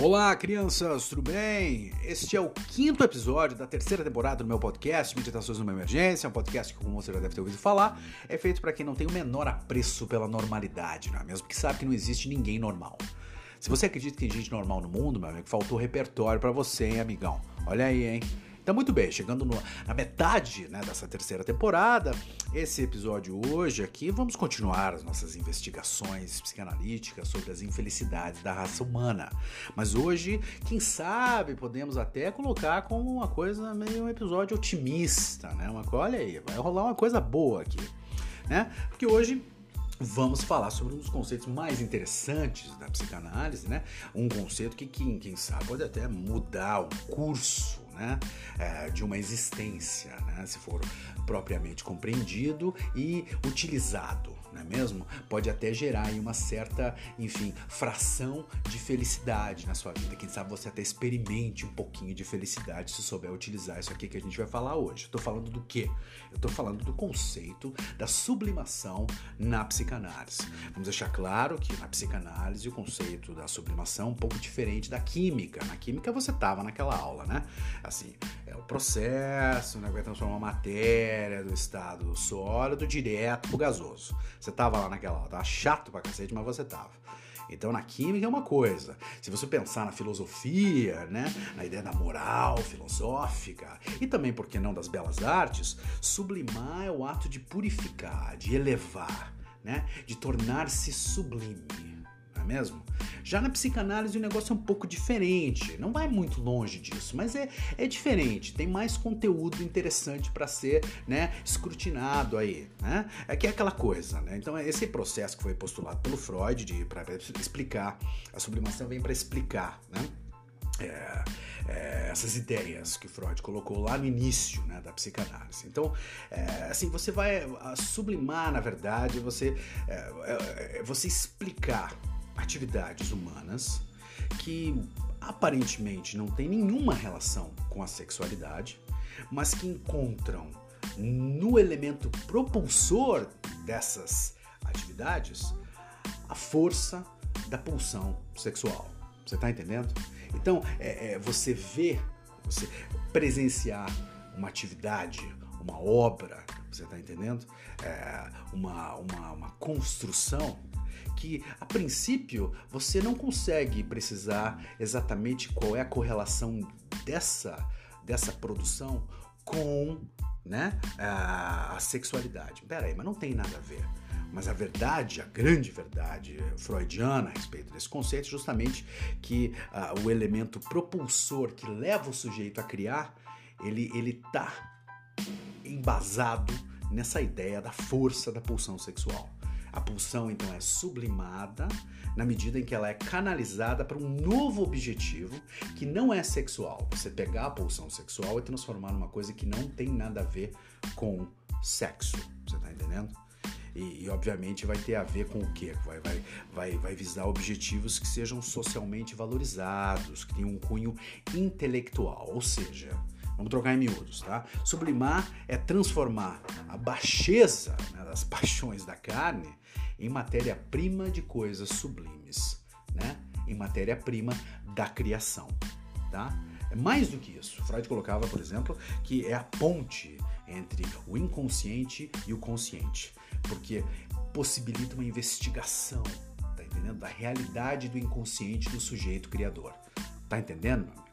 Olá, crianças, tudo bem? Este é o quinto episódio da terceira temporada do meu podcast, Meditações numa Emergência, um podcast que, como você já deve ter ouvido falar, é feito para quem não tem o menor apreço pela normalidade, não é mesmo? Porque sabe que não existe ninguém normal. Se você acredita que tem gente normal no mundo, meu amigo, faltou repertório para você, hein, amigão? Olha aí, hein? Então, muito bem, chegando no, na metade né, dessa terceira temporada, esse episódio hoje aqui, vamos continuar as nossas investigações psicanalíticas sobre as infelicidades da raça humana. Mas hoje, quem sabe, podemos até colocar como uma coisa meio um episódio otimista, né? Uma, olha aí, vai rolar uma coisa boa aqui, né? Porque hoje vamos falar sobre um dos conceitos mais interessantes da psicanálise, né? Um conceito que, quem, quem sabe, pode até mudar o curso né, é, de uma existência, né, se for propriamente compreendido e utilizado não é mesmo? Pode até gerar uma certa, enfim, fração de felicidade na sua vida. Quem sabe você até experimente um pouquinho de felicidade se souber utilizar isso aqui que a gente vai falar hoje. Tô falando do quê? Eu tô falando do conceito da sublimação na psicanálise. Vamos deixar claro que na psicanálise o conceito da sublimação é um pouco diferente da química. Na química você tava naquela aula, né? Assim, é o processo, né? Vai transformar a matéria do estado sólido direto pro gasoso. Você tava lá naquela aula, tava chato pra cacete, mas você tava. Então, na química é uma coisa. Se você pensar na filosofia, né, na ideia da moral filosófica e também, por que não, das belas artes, sublimar é o ato de purificar, de elevar, né, de tornar-se sublime não é mesmo? Já na psicanálise o negócio é um pouco diferente, não vai muito longe disso, mas é, é diferente, tem mais conteúdo interessante para ser né, escrutinado aí, né? É que é aquela coisa, né? Então esse processo que foi postulado pelo Freud de para explicar, a sublimação vem para explicar, né? É, é, essas ideias que Freud colocou lá no início né, da psicanálise. Então, é, assim, você vai sublimar, na verdade, você, é, é, é, você explicar atividades humanas que aparentemente não têm nenhuma relação com a sexualidade, mas que encontram no elemento propulsor dessas atividades a força da pulsão sexual. Você está entendendo? Então, é, é, você vê, você presenciar uma atividade, uma obra, você está entendendo? É, uma, uma, uma construção que a princípio você não consegue precisar exatamente qual é a correlação dessa, dessa produção com né, a, sexualidade. Pera aí, mas não tem nada a ver. Mas a verdade, a grande verdade freudiana a respeito desse conceito é justamente que uh, o elemento propulsor que leva o sujeito a criar, ele ele tá embasado nessa ideia da força da pulsão sexual. A pulsão então é sublimada na medida em que ela é canalizada para um novo objetivo que não é sexual. Você pegar a pulsão sexual e transformar numa coisa que não tem nada a ver com sexo. Você está entendendo? E, e, obviamente vai ter a ver com o quê? Vai, vai, vai, vai visar objetivos que sejam socialmente valorizados, que tenham um cunho intelectual, ou seja, Vamos trocar em miúdos, tá? Sublimar é transformar a baixeza né, das paixões da carne em matéria-prima de coisas sublimes, né? Em matéria-prima da criação, tá? É mais do que isso. Freud colocava, por exemplo, que é a ponte entre o inconsciente e o consciente, porque possibilita uma investigação, tá entendendo? Da realidade do inconsciente do sujeito criador. Tá entendendo, meu?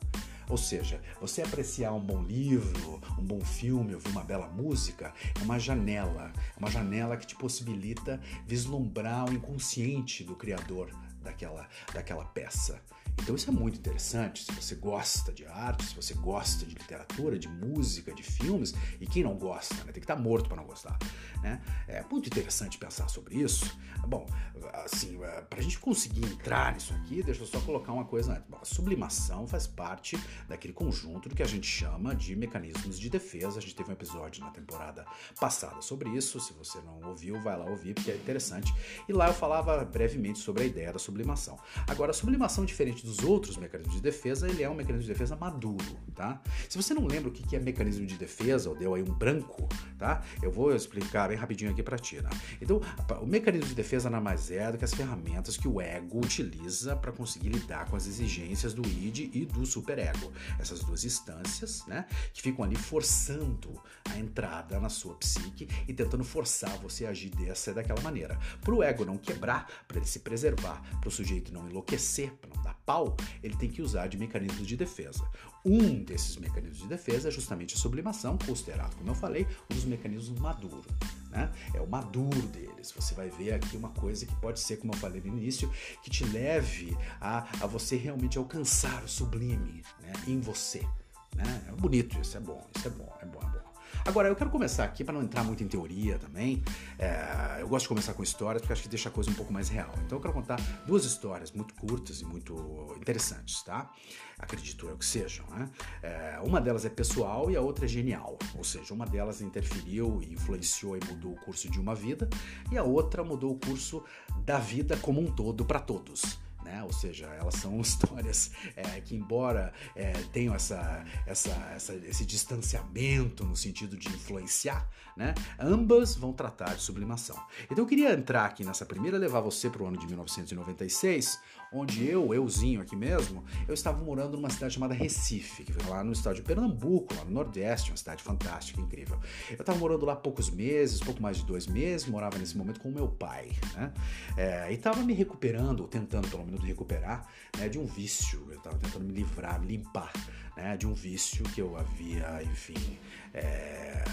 Ou seja, você apreciar um bom livro, um bom filme, ouvir uma bela música, é uma janela, é uma janela que te possibilita vislumbrar o inconsciente do criador daquela, daquela peça. Então isso é muito interessante. Se você gosta de arte, se você gosta de literatura, de música, de filmes, e quem não gosta, né? tem que estar morto para não gostar. Né? É muito interessante pensar sobre isso. Bom, assim, é, para a gente conseguir entrar nisso aqui, deixa eu só colocar uma coisa antes. Bom, a sublimação faz parte daquele conjunto do que a gente chama de mecanismos de defesa. A gente teve um episódio na temporada passada sobre isso. Se você não ouviu, vai lá ouvir, porque é interessante. E lá eu falava brevemente sobre a ideia da sublimação. Agora, a sublimação, diferente dos outros mecanismos de defesa, ele é um mecanismo de defesa maduro, tá? Se você não lembra o que é mecanismo de defesa, ou deu aí um branco, tá? Eu vou explicar bem rapidinho aqui para ti, né? Então, o mecanismo de defesa nada mais é do que as ferramentas que o ego utiliza para conseguir lidar com as exigências do id e do superego. Essas duas instâncias, né, que ficam ali forçando a entrada na sua psique e tentando forçar você a agir dessa e daquela maneira. Para o ego não quebrar, para ele se preservar, para o sujeito não enlouquecer, para não dar pau, ele tem que usar de mecanismos de defesa. Um desses mecanismos de defesa é justamente a sublimação, considerado, como eu falei, um dos mecanismos maduros. Né? É o maduro deles. Você vai ver aqui uma coisa que pode ser, como eu falei no início, que te leve a, a você realmente alcançar o sublime né? em você. Né? É bonito isso, é bom, isso é bom, é bom, é bom. Agora, eu quero começar aqui, para não entrar muito em teoria também, é, eu gosto de começar com histórias porque acho que deixa a coisa um pouco mais real. Então eu quero contar duas histórias muito curtas e muito interessantes, tá? Acredito eu que sejam, né? É, uma delas é pessoal e a outra é genial. Ou seja, uma delas interferiu influenciou e mudou o curso de uma vida, e a outra mudou o curso da vida como um todo para todos né? Ou seja, elas são histórias é, que, embora é, tenham essa, essa, essa, esse distanciamento no sentido de influenciar, né? Ambas vão tratar de sublimação. Então eu queria entrar aqui nessa primeira, levar você para o ano de 1996, onde eu, euzinho aqui mesmo, eu estava morando numa cidade chamada Recife, que fica lá no estado de Pernambuco, lá no Nordeste, uma cidade fantástica, incrível. Eu estava morando lá poucos meses, pouco mais de dois meses, morava nesse momento com o meu pai, né? É, e estava me recuperando, ou tentando pelo menos recuperar, né, de um vício, eu estava tentando me livrar, me limpar, né, de um vício que eu havia, enfim, é,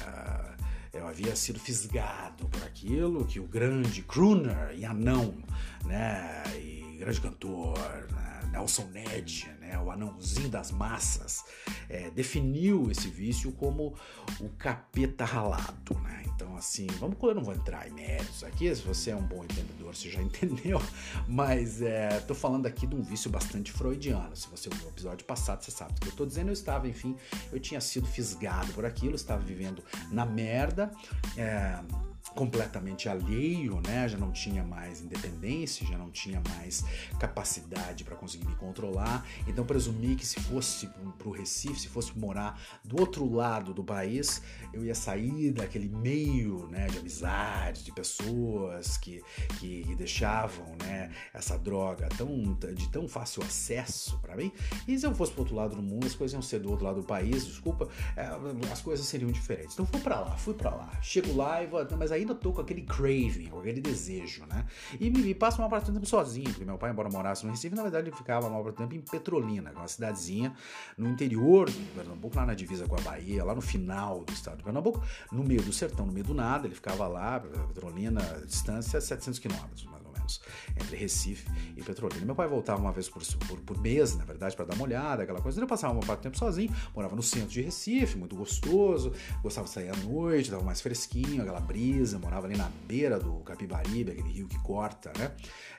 eu havia sido fisgado por aquilo que o grande crooner e anão, né, e grande cantor, né, Nelson Ned, né, o anãozinho das massas, é, definiu esse vício como o capeta ralado. Né? Então, assim, vamos, eu não vou entrar em méritos aqui, se você é um bom entendedor, você já entendeu, mas é, tô falando aqui de um vício bastante freudiano. Se você ouviu o episódio passado, você sabe o que eu tô dizendo. Eu estava, enfim, eu tinha sido fisgado por aquilo, estava vivendo na merda. É, completamente alheio, né? Já não tinha mais independência, já não tinha mais capacidade para conseguir me controlar. Então presumi que se fosse para o Recife, se fosse morar do outro lado do país, eu ia sair daquele meio, né, de amizade, de pessoas que, que deixavam, né, essa droga tão de tão fácil acesso para mim. E se eu fosse para outro lado do mundo, as coisas iam ser do outro lado do país, desculpa, é, as coisas seriam diferentes. Então fui para lá, fui para lá. Chego lá e vou, mas ainda tô com aquele craving, com aquele desejo, né? E me, passo uma parte do tempo sozinho, porque meu pai, embora morasse no Recife, na verdade ele ficava uma parte do tempo em Petrolina, que é uma cidadezinha no interior do Pernambuco, lá na divisa com a Bahia, lá no final do estado de Pernambuco, no meio do sertão, no meio do nada, ele ficava lá, Petrolina, distância 700 quilômetros, entre Recife e Petrolina. Meu pai voltava uma vez por, por, por mês, na verdade, para dar uma olhada, aquela coisa. Ele passava uma parte do tempo sozinho, morava no centro de Recife, muito gostoso, gostava de sair à noite, tava mais fresquinho, aquela brisa, morava ali na beira do Capibaribe, aquele rio que corta, né?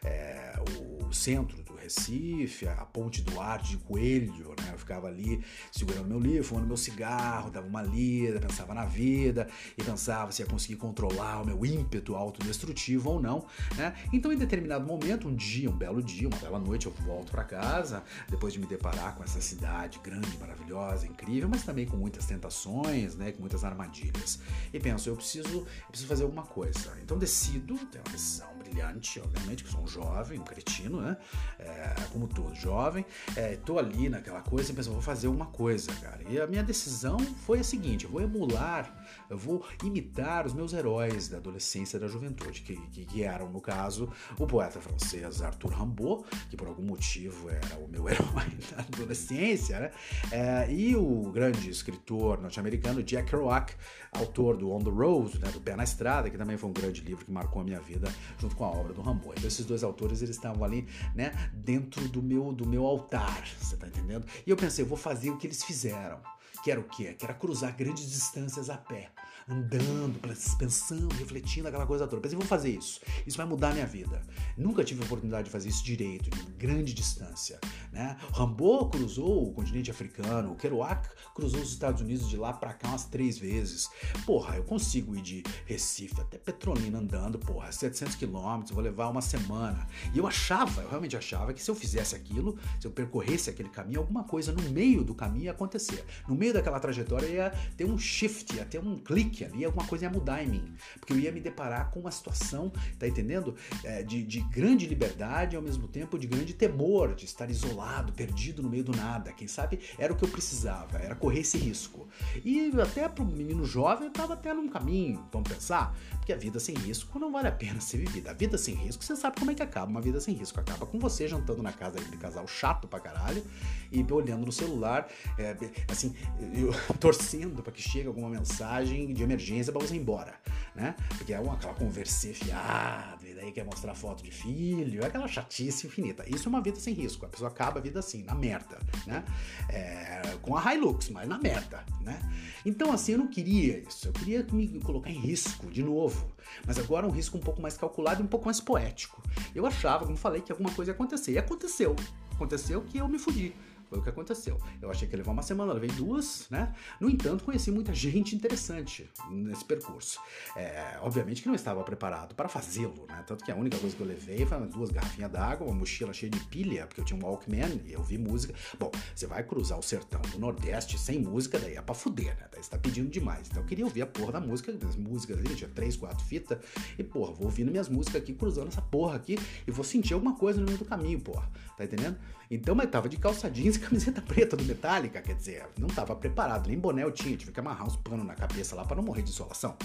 É, o centro Recife, a ponte do ar de coelho, né? Eu ficava ali segurando meu livro, fumando meu cigarro, dava uma lida, pensava na vida e pensava se ia conseguir controlar o meu ímpeto autodestrutivo ou não, né? Então, em determinado momento, um dia, um belo dia, uma bela noite, eu volto para casa, depois de me deparar com essa cidade grande, maravilhosa, incrível, mas também com muitas tentações, né? Com muitas armadilhas. E penso, eu preciso, eu preciso fazer alguma coisa. Então decido, tenho uma decisão brilhante, obviamente, que sou um jovem, um cretino, né? É, como todo jovem, é, tô ali naquela coisa e penso, vou fazer uma coisa, cara. E a minha decisão foi a seguinte: eu vou emular, eu vou imitar os meus heróis da adolescência e da juventude, que, que, que eram, no caso, o poeta francês Arthur Rimbaud, que por algum motivo era o meu herói da adolescência, né? É, e o grande escritor norte-americano Jack Kerouac, autor do On the Road, né, do Pé na Estrada, que também foi um grande livro que marcou a minha vida, junto com a obra do Rambo. Então esses dois autores eles estavam ali, né, dentro do meu do meu altar, você tá entendendo? E eu pensei, eu vou fazer o que eles fizeram. Que era o quê? Que era cruzar grandes distâncias a pé. Andando, pensando, refletindo, aquela coisa toda. Pensei, vou fazer isso. Isso vai mudar a minha vida. Nunca tive a oportunidade de fazer isso direito, de grande distância. Né? Rambo cruzou o continente africano, o Kerouac cruzou os Estados Unidos de lá para cá umas três vezes. Porra, eu consigo ir de Recife até Petrolina andando, porra, 700 quilômetros, vou levar uma semana. E eu achava, eu realmente achava que se eu fizesse aquilo, se eu percorresse aquele caminho, alguma coisa no meio do caminho ia acontecer. No meio daquela trajetória ia ter um shift, ia ter um clique ali, alguma coisa ia mudar em mim. Porque eu ia me deparar com uma situação, tá entendendo? É, de, de grande liberdade e ao mesmo tempo de grande temor, de estar isolado, perdido no meio do nada. Quem sabe era o que eu precisava, era correr esse risco. E até para o menino jovem estava até num caminho, vamos pensar, porque a vida sem risco não vale a pena ser vivida. A vida sem risco, você sabe como é que acaba. Uma vida sem risco acaba com você jantando na casa daquele casal chato pra caralho e olhando no celular, é, assim, eu, torcendo para que chegue alguma mensagem de emergência para você ir embora, né? Porque é uma, aquela conversa fiada, e daí quer mostrar foto de filho, é aquela chatice infinita. Isso é uma vida sem risco. A pessoa acaba a vida assim, na merda, né? É, com a Hilux, mas na merda, né? Então, assim, eu não queria isso. Eu queria me colocar em risco de novo. Mas agora um risco um pouco mais calculado e um pouco mais poético. Eu achava, como falei, que alguma coisa ia acontecer. E aconteceu. Aconteceu que eu me fudi. Foi o que aconteceu. Eu achei que ia levar uma semana, levei duas, né? No entanto, conheci muita gente interessante nesse percurso. É, obviamente que não estava preparado para fazê-lo, né? Tanto que a única coisa que eu levei foi duas garrafinhas d'água, uma mochila cheia de pilha, porque eu tinha um Walkman e eu vi música. Bom, você vai cruzar o sertão do Nordeste sem música, daí é pra fuder, né? Daí você tá pedindo demais. Então eu queria ouvir a porra da música, as músicas ali, tinha três, quatro fitas, e porra, vou ouvindo minhas músicas aqui, cruzando essa porra aqui, e vou sentir alguma coisa no meio do caminho, porra. Tá entendendo? Então, mas tava de calça jeans e camiseta preta do Metallica, quer dizer, não tava preparado, nem boné eu tinha, tive que amarrar uns panos na cabeça lá para não morrer de insolação.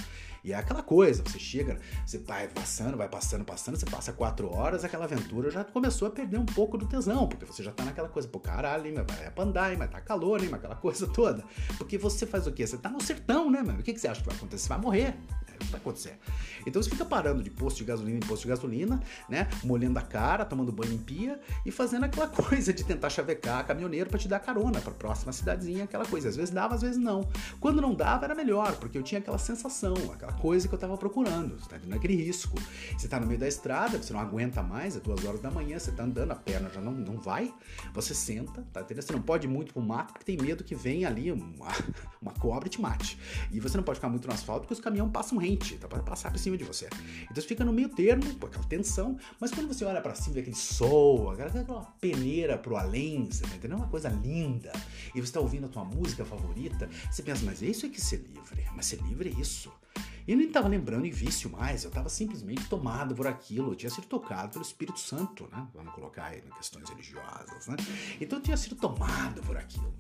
E é aquela coisa, você chega, você vai passando, vai passando, passando, você passa quatro horas, aquela aventura já começou a perder um pouco do tesão, porque você já tá naquela coisa, pô, caralho, hein, vai pra andar, hein, mas tá calor, hein, aquela coisa toda. Porque você faz o quê? Você tá no sertão, né, mano? O que, que você acha que vai acontecer? Você vai morrer o que vai acontecer? Então você fica parando de posto de gasolina em posto de gasolina, né? Molhando a cara, tomando banho em pia e fazendo aquela coisa de tentar chavecar caminhoneiro para te dar carona para próxima cidadezinha, aquela coisa. Às vezes dava, às vezes não. Quando não dava, era melhor, porque eu tinha aquela sensação, aquela coisa que eu tava procurando. Você tá tendo aquele risco. Você tá no meio da estrada, você não aguenta mais, é duas horas da manhã, você tá andando, a perna já não, não vai, você senta, tá entendendo? Você não pode ir muito pro mato porque tem medo que venha ali uma, uma cobra e te mate. E você não pode ficar muito no asfalto porque os caminhões passam rente, tá para passar por cima de você. Então você fica no meio termo, com aquela tensão, mas quando você olha para cima, vê aquele sol, aquela peneira pro além, você tá entendendo? Uma coisa linda. E você tá ouvindo a tua música favorita, você pensa, mas isso é que ser livre. Mas ser livre é isso. Eu nem estava lembrando em vício mais, eu estava simplesmente tomado por aquilo, eu tinha sido tocado pelo Espírito Santo, né? Vamos colocar aí em questões religiosas, né? Então eu tinha sido tomado por aquilo.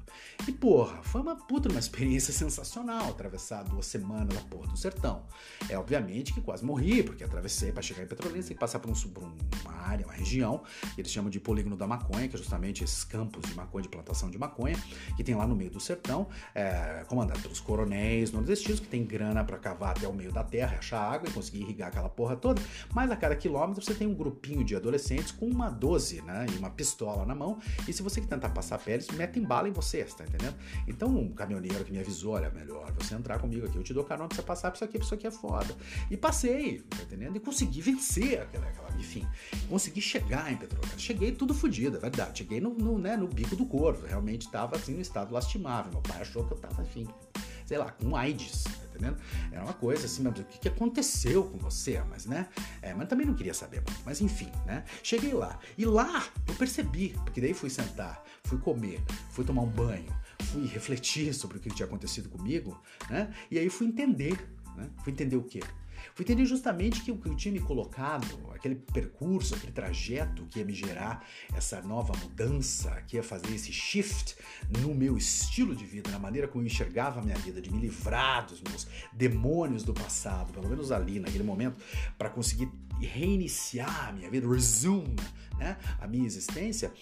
E porra, foi uma puta uma experiência sensacional atravessar duas semanas na porra do sertão. É obviamente que quase morri, porque atravessei para chegar em Petrolina, tem que passar por, um, por uma área, uma região, que eles chamam de polígono da maconha, que é justamente esses campos de maconha, de plantação de maconha, que tem lá no meio do sertão, é, comandado pelos coronéis nordestinos, que tem grana para cavar até o meio da terra, achar água e conseguir irrigar aquela porra toda. Mas a cada quilômetro você tem um grupinho de adolescentes com uma 12, né? E uma pistola na mão. E se você tentar passar pé, eles metem bala em você, tá entendendo? Então, um caminhoneiro que me avisou, olha, melhor você entrar comigo aqui, eu te dou carona pra você passar, pra isso aqui, pra isso aqui é foda. E passei, tá entendendo? E consegui vencer aquela, aquela enfim, consegui chegar em Petrolina. Cheguei tudo fodido, é verdade. Cheguei no, no, né, no bico do corvo, realmente tava assim no estado lastimável. Meu pai achou que eu tava, enfim, sei lá, com AIDS, entendendo? Era uma coisa assim, mas o que, que aconteceu com você? Mas, né? É, mas também não queria saber muito. Mas enfim, né? Cheguei lá. E lá eu percebi, porque daí fui sentar, fui comer, fui tomar um banho, fui refletir sobre o que tinha acontecido comigo, né? E aí fui entender, né? Fui entender o quê? Fui entender justamente que o que eu tinha me colocado, aquele percurso, aquele trajeto que ia me gerar essa nova mudança, que ia fazer esse shift no meu estilo de vida, na maneira como eu enxergava a minha vida, de me livrar dos meus demônios do passado, pelo menos ali, naquele momento, para conseguir reiniciar a minha vida, resume né, a minha existência,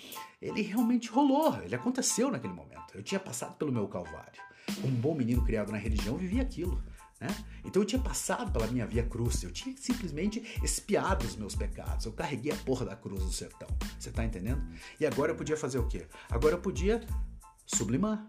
ele realmente rolou, ele aconteceu naquele momento. Eu tinha passado pelo meu calvário. Um bom menino criado na religião vivia aquilo. Né? Então eu tinha passado pela minha via cruz, eu tinha simplesmente espiado os meus pecados, eu carreguei a porra da cruz no sertão, você tá entendendo? E agora eu podia fazer o quê? Agora eu podia sublimar,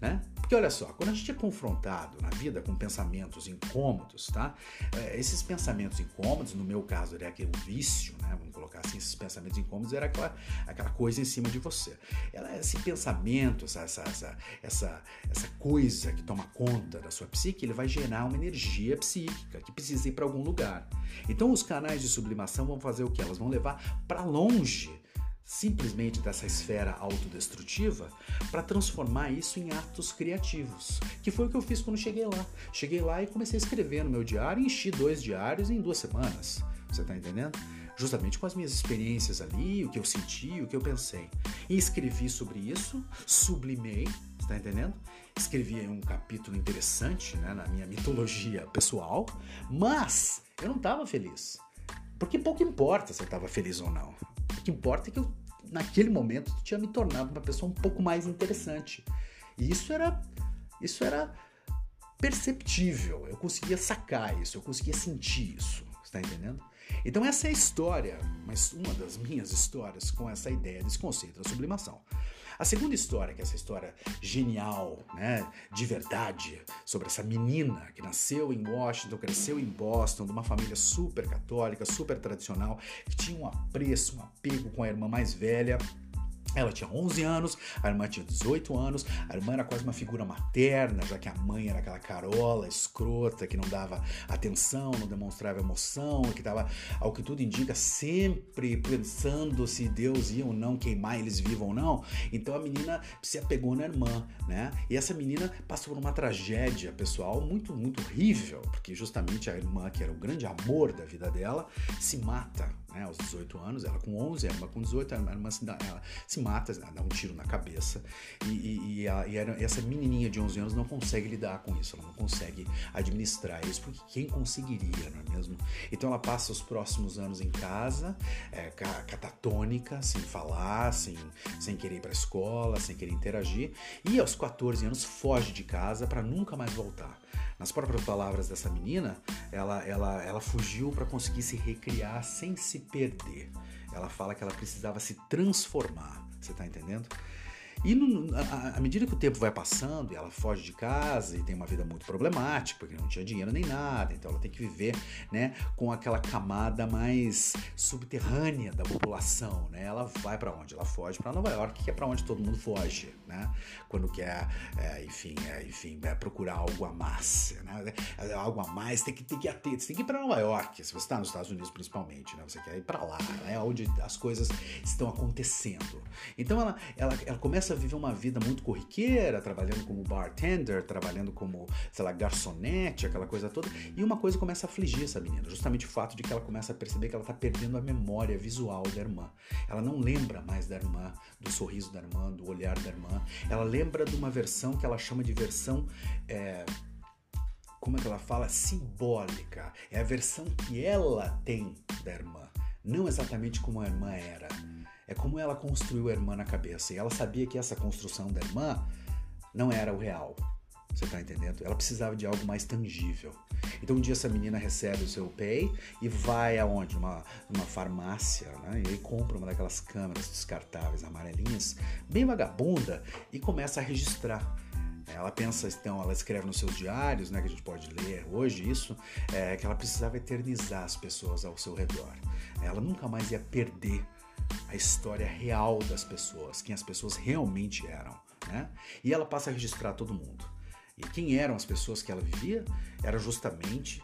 né? Porque olha só, quando a gente é confrontado na vida com pensamentos incômodos, tá? É, esses pensamentos incômodos, no meu caso, era aquele vício, né? Vamos colocar assim, esses pensamentos incômodos era aquela, aquela coisa em cima de você. Ela, esse pensamento, essa, essa, essa, essa, essa coisa que toma conta da sua psique, ele vai gerar uma energia psíquica que precisa ir para algum lugar. Então os canais de sublimação vão fazer o que? Elas vão levar para longe simplesmente dessa esfera autodestrutiva para transformar isso em atos criativos, que foi o que eu fiz quando cheguei lá. Cheguei lá e comecei a escrever no meu diário, enchi dois diários em duas semanas. Você está entendendo? Justamente com as minhas experiências ali, o que eu senti, o que eu pensei. E escrevi sobre isso, sublimei, está entendendo? Escrevi um capítulo interessante né, na minha mitologia pessoal, mas eu não estava feliz. Porque pouco importa se eu estava feliz ou não. O que importa é que eu, naquele momento, tinha me tornado uma pessoa um pouco mais interessante. E isso era, isso era perceptível. Eu conseguia sacar isso, eu conseguia sentir isso. Está entendendo? Então essa é a história, mas uma das minhas histórias com essa ideia desse conceito da sublimação. A segunda história, que é essa história genial, né, de verdade, sobre essa menina que nasceu em Washington, cresceu em Boston, de uma família super católica, super tradicional, que tinha um apreço, um apego com a irmã mais velha ela tinha 11 anos, a irmã tinha 18 anos, a irmã era quase uma figura materna, já que a mãe era aquela carola escrota que não dava atenção, não demonstrava emoção, que estava, ao que tudo indica, sempre pensando se Deus ia ou não queimar eles vivos ou não. Então a menina se apegou na irmã, né? E essa menina passou por uma tragédia pessoal muito, muito horrível, porque justamente a irmã, que era o grande amor da vida dela, se mata né, aos 18 anos, ela com 11, a irmã com 18, a irmã se, ela se mata, dá um tiro na cabeça, e, e, e, e essa menininha de 11 anos não consegue lidar com isso, ela não consegue administrar isso, porque quem conseguiria, não é mesmo? Então ela passa os próximos anos em casa, é, catatônica, sem falar, sem, sem querer ir para a escola, sem querer interagir, e aos 14 anos foge de casa para nunca mais voltar. Nas próprias palavras dessa menina, ela, ela, ela fugiu para conseguir se recriar sem se perder. Ela fala que ela precisava se transformar. Você está entendendo? E no, à medida que o tempo vai passando e ela foge de casa e tem uma vida muito problemática, porque não tinha dinheiro nem nada, então ela tem que viver né, com aquela camada mais subterrânea da população. Né? Ela vai para onde? Ela foge para Nova York, que é para onde todo mundo foge, né? quando quer, é, enfim, é, enfim é procurar algo a mais. Né? Algo a mais tem que, que ter, tem que ir para Nova York, se você está nos Estados Unidos principalmente, né? você quer ir para lá, né? onde as coisas estão acontecendo. Então ela, ela, ela começa a viver uma vida muito corriqueira, trabalhando como bartender, trabalhando como, sei lá, garçonete, aquela coisa toda. E uma coisa começa a afligir essa menina, justamente o fato de que ela começa a perceber que ela está perdendo a memória visual da irmã. Ela não lembra mais da irmã, do sorriso da irmã, do olhar da irmã. Ela lembra de uma versão que ela chama de versão. É, como é que ela fala? Simbólica. É a versão que ela tem da irmã, não exatamente como a irmã era. É como ela construiu a irmã na cabeça. E ela sabia que essa construção da irmã não era o real. Você tá entendendo? Ela precisava de algo mais tangível. Então um dia essa menina recebe o seu pay e vai aonde? Numa, numa farmácia, né? E aí compra uma daquelas câmeras descartáveis amarelinhas, bem vagabunda, e começa a registrar. Ela pensa, então, ela escreve nos seus diários, né, que a gente pode ler hoje isso, é, que ela precisava eternizar as pessoas ao seu redor. Ela nunca mais ia perder a história real das pessoas, quem as pessoas realmente eram. Né? E ela passa a registrar todo mundo. E quem eram as pessoas que ela vivia? Era justamente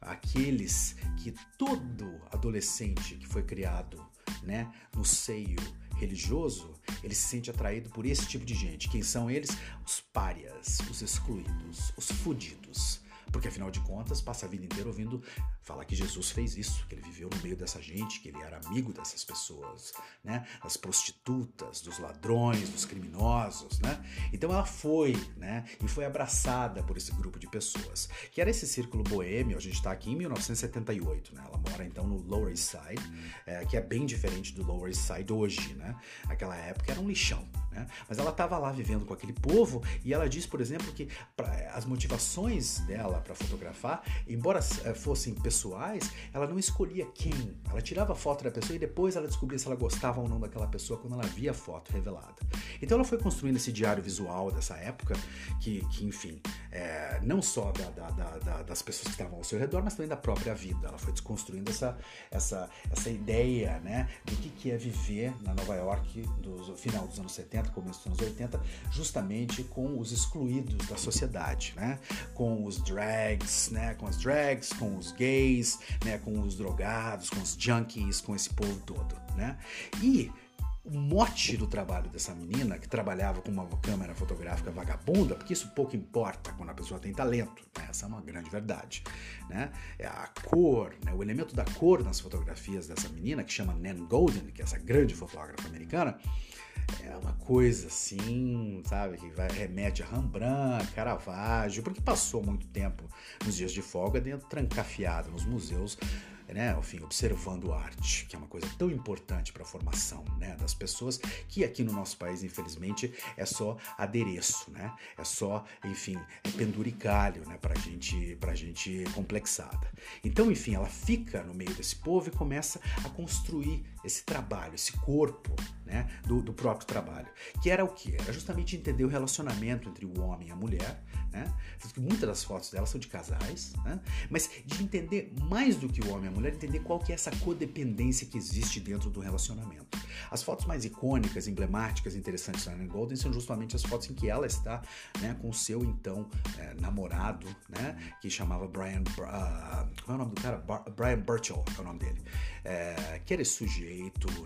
aqueles que todo adolescente que foi criado né, no seio religioso, ele se sente atraído por esse tipo de gente. Quem são eles? Os párias, os excluídos, os fudidos. Porque afinal de contas, passa a vida inteira ouvindo falar que Jesus fez isso, que ele viveu no meio dessa gente, que ele era amigo dessas pessoas, né? Das prostitutas, dos ladrões, dos criminosos, né? Então ela foi, né? E foi abraçada por esse grupo de pessoas, que era esse círculo boêmio. A gente está aqui em 1978, né? Ela mora então no Lower East Side, é, que é bem diferente do Lower East Side hoje, né? Aquela época era um lixão, Né? Mas ela estava lá vivendo com aquele povo e ela diz, por exemplo, que pra, as motivações dela para fotografar, embora eh, fossem pessoais, ela não escolhia quem. Ela tirava a foto da pessoa e depois ela descobria se ela gostava ou não daquela pessoa quando ela via a foto revelada. Então ela foi construindo esse diário visual dessa época, que, que enfim, é, não só da, da, da, das pessoas que estavam ao seu redor, mas também da própria vida. Ela foi desconstruindo essa, essa, essa ideia né, do que, que é viver na Nova York do final dos anos 70, começo dos anos 80, justamente com os excluídos da sociedade, né? com os drags, né? com as drags, com os gays, né? com os drogados, com os junkies, com esse povo todo. Né? E o mote do trabalho dessa menina, que trabalhava com uma câmera fotográfica vagabunda, porque isso pouco importa quando a pessoa tem talento, né? essa é uma grande verdade. Né? É a cor, né? o elemento da cor nas fotografias dessa menina, que chama Nan Golden, que é essa grande fotógrafa americana, é uma coisa assim, sabe, que vai, remete a Rembrandt, Caravaggio, porque passou muito tempo nos dias de folga dentro, trancafiado nos museus né, enfim, observando arte, que é uma coisa tão importante para a formação né, das pessoas, que aqui no nosso país, infelizmente, é só adereço, né? É só, enfim, é penduricalho, né, para gente, pra gente complexada. Então, enfim, ela fica no meio desse povo e começa a construir esse trabalho, esse corpo, né, do, do próprio trabalho, que era o que? Era justamente entender o relacionamento entre o homem e a mulher, né? Muitas das fotos dela são de casais, né? Mas de entender mais do que o homem e a mulher, entender qual que é essa codependência que existe dentro do relacionamento. As fotos mais icônicas, emblemáticas, interessantes da Anne Golden são justamente as fotos em que ela está, né, com o seu então é, namorado, né, que chamava Brian, uh, como é o nome do cara? Bar Brian Burchell é o nome dele. É, que era esse sujeito,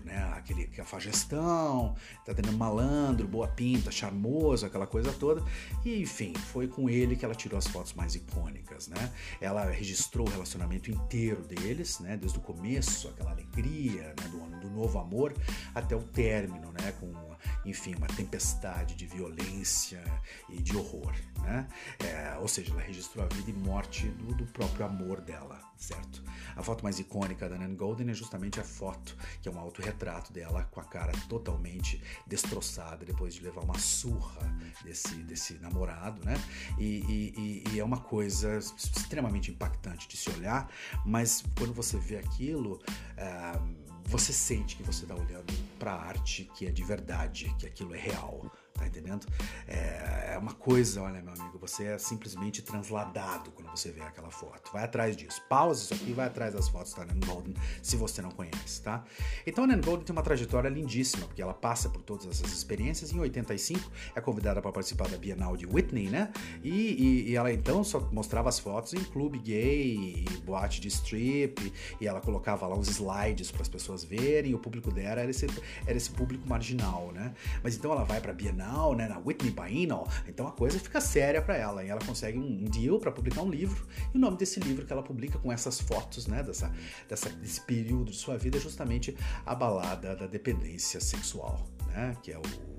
né, aquele que faz gestão, tá tendo malandro, boa pinta, charmoso, aquela coisa toda. E enfim, foi com ele que ela tirou as fotos mais icônicas, né? Ela registrou o relacionamento inteiro deles, né, desde o começo, aquela alegria, né, do, do novo amor, até o término, né, com enfim, uma tempestade de violência e de horror, né? É, ou seja, ela registrou a vida e morte do, do, próprio amor dela, certo? A foto mais icônica da Nan Golden é justamente a foto, que é um autorretrato dela com a cara totalmente destroçada depois de levar uma surra desse, desse namorado, né? E, e, e é uma coisa extremamente impactante de se olhar, mas quando você vê aquilo, é, você sente que você está olhando para arte que é de verdade, que aquilo é real. Tá entendendo? É, é uma coisa, olha, meu amigo, você é simplesmente transladado quando você vê aquela foto. Vai atrás disso. Pausa isso aqui vai atrás das fotos da Nan Golden, se você não conhece, tá? Então a Nan Golden tem uma trajetória lindíssima, porque ela passa por todas essas experiências. Em 85 é convidada para participar da Bienal de Whitney, né? E, e, e, ela então só mostrava as fotos em clube gay, boate de strip, e ela colocava lá uns slides para as pessoas verem. O público dela era esse, era esse público marginal, né? Mas então ela vai para Bienal né, na Whitney Biennial, então a coisa fica séria para ela e ela consegue um deal para publicar um livro e o nome desse livro que ela publica com essas fotos, né, dessa, dessa, desse período de sua vida é justamente a balada da dependência sexual, né, que é o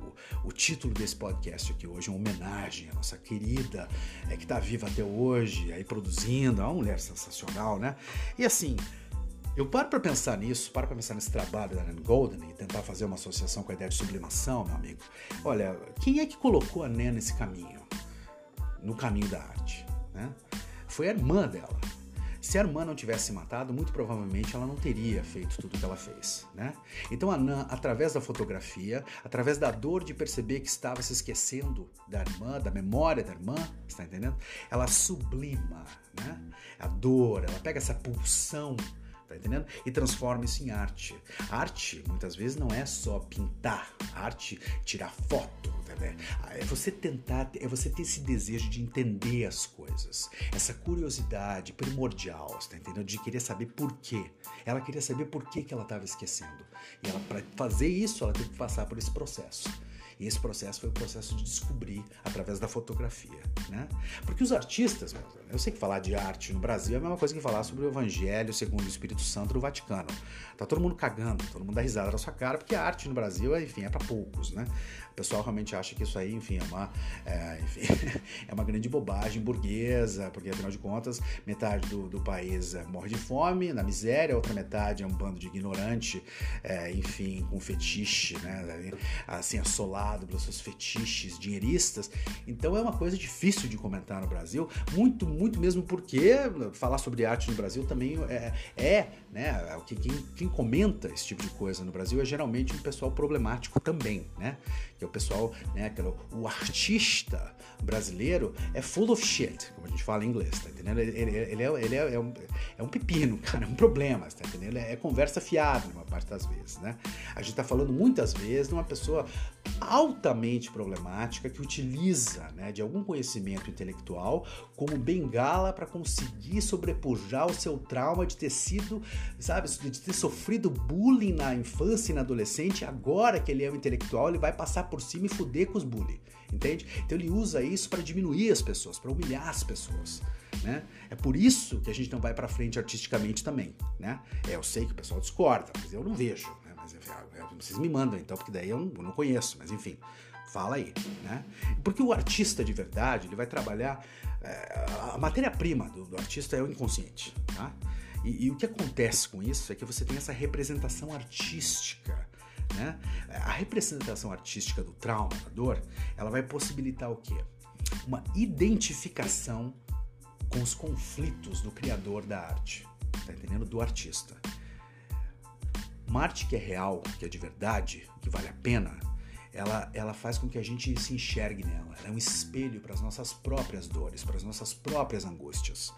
o título desse podcast aqui hoje é uma homenagem à nossa querida, é, que está viva até hoje, aí produzindo, é uma mulher sensacional, né? E assim, eu paro para pensar nisso, paro para pensar nesse trabalho da Nan Golden e tentar fazer uma associação com a ideia de sublimação, meu amigo. Olha, quem é que colocou a Nan nesse caminho? No caminho da arte, né? Foi a irmã dela. Se a irmã não tivesse matado, muito provavelmente ela não teria feito tudo o que ela fez, né? Então a Nan, através da fotografia, através da dor de perceber que estava se esquecendo da irmã, da memória da irmã, está entendendo? Ela sublima, né? A dor, ela pega essa pulsão tá entendendo? E transforma isso em arte. Arte, muitas vezes, não é só pintar. Arte, tirar foto, né? É você tentar, é você ter esse desejo de entender as coisas. Essa curiosidade primordial, tá entendendo? De querer saber por quê. Ela queria saber por que, que ela estava esquecendo. E ela, para fazer isso, ela teve que passar por esse processo. E esse processo foi o processo de descobrir através da fotografia, né? Porque os artistas, eu sei que falar de arte no Brasil é a mesma coisa que falar sobre o Evangelho segundo o Espírito Santo do Vaticano. Tá todo mundo cagando, todo mundo dá risada na sua cara, porque a arte no Brasil, enfim, é para poucos, né? O pessoal realmente acha que isso aí, enfim, é uma, é, enfim, é uma grande bobagem burguesa, porque afinal de contas, metade do, do país é, morre de fome, na miséria, a outra metade é um bando de ignorante, é, enfim, com fetiche, né? Assim, assolado pelos seus fetiches dinheiristas. Então é uma coisa difícil de comentar no Brasil, muito, muito mesmo porque falar sobre arte no Brasil também é, é né? É quem, quem comenta esse tipo de coisa no Brasil é geralmente um pessoal problemático também, né? Que o pessoal, né? Que o artista brasileiro é full of shit, como a gente fala em inglês, tá entendendo? Ele, ele, ele, é, ele é, é, um, é um pepino, cara, é um problema, tá entendendo? É, é conversa fiada, uma parte das vezes, né? A gente tá falando muitas vezes de uma pessoa altamente problemática que utiliza né, de algum conhecimento intelectual como bengala para conseguir sobrepujar o seu trauma de ter sido, sabe, de ter sofrido bullying na infância e na adolescente. Agora que ele é um intelectual, ele vai passar por cima e fuder com os bullying, entende? Então ele usa isso para diminuir as pessoas, para humilhar as pessoas. Né? É por isso que a gente não vai para frente artisticamente também, né? É, eu sei que o pessoal discorda, mas eu não vejo. Mas vocês me mandam então, porque daí eu não, eu não conheço, mas enfim, fala aí, né? Porque o artista de verdade, ele vai trabalhar. É, a matéria-prima do, do, artista é o inconsciente, tá? E, e, o que acontece com isso é que você tem essa representação artística. Né? A representação artística do trauma, da dor, ela vai possibilitar o quê? Uma identificação com os conflitos do criador da arte, tá entendendo? Do artista. Uma arte que é real, que é de verdade, que vale a pena, ela, ela faz com que a gente se enxergue nela. Ela é um espelho para as nossas próprias dores, para as nossas próprias angústias.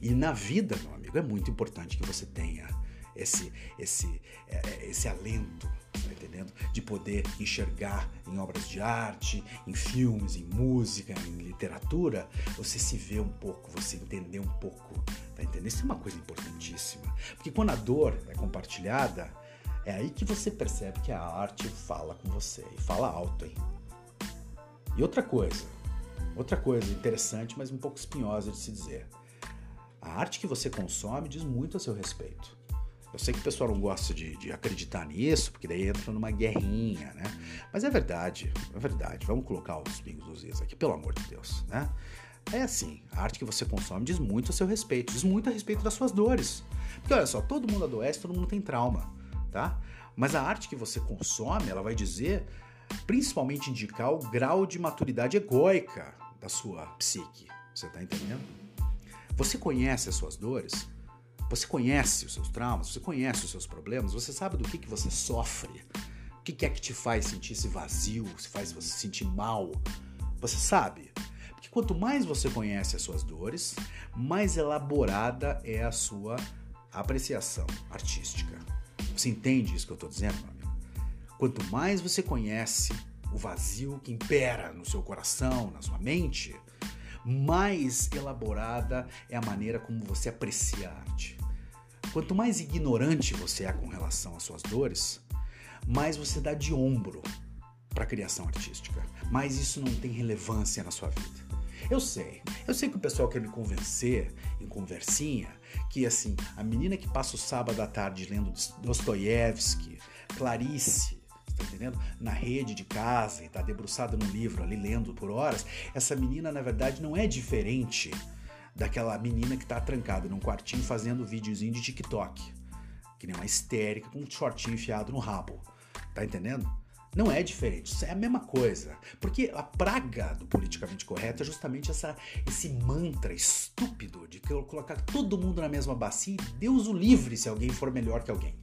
E na vida, meu amigo, é muito importante que você tenha esse, esse, é, é, esse alento, tá entendendo? De poder enxergar em obras de arte, em filmes, em música, em literatura, você se vê um pouco, você entender um pouco Tá entendendo? Isso é uma coisa importantíssima. Porque quando a dor é compartilhada, é aí que você percebe que a arte fala com você. E fala alto, hein? E outra coisa, outra coisa interessante, mas um pouco espinhosa de se dizer. A arte que você consome diz muito a seu respeito. Eu sei que o pessoal não gosta de, de, acreditar nisso, porque daí entra numa guerrinha, né? Mas é verdade, é verdade. Vamos colocar os pingos nos is aqui, pelo amor de Deus, né? É assim, a arte que você consome diz muito a seu respeito, diz muito a respeito das suas dores. Porque olha só, todo mundo adoece, todo mundo tem trauma, tá? Mas a arte que você consome, ela vai dizer, principalmente indicar o grau de maturidade egóica da sua psique. Você tá entendendo? Você conhece as suas dores? Você conhece os seus traumas? Você conhece os seus problemas? Você sabe do que, que você sofre? O que, que é que te faz sentir esse vazio? Se faz você sentir mal? Você sabe? Porque quanto mais você conhece as suas dores, mais elaborada é a sua apreciação artística. Você entende isso que eu estou dizendo, meu amigo? Quanto mais você conhece o vazio que impera no seu coração, na sua mente, mais elaborada é a maneira como você aprecia a arte. Quanto mais ignorante você é com relação às suas dores, mais você dá de ombro para a criação artística, mais isso não tem relevância na sua vida. Eu sei, eu sei que o pessoal quer me convencer em conversinha que assim, a menina que passa o sábado à tarde lendo Dostoiévski, Clarice, tá entendendo? Na rede de casa e tá debruçada no livro ali lendo por horas, essa menina na verdade não é diferente daquela menina que tá trancada num quartinho fazendo videozinho de TikTok, que nem uma histérica com um shortinho enfiado no rabo. Tá entendendo? Não é diferente, é a mesma coisa. Porque a praga do politicamente correto é justamente essa, esse mantra estúpido de colocar todo mundo na mesma bacia e Deus o livre se alguém for melhor que alguém.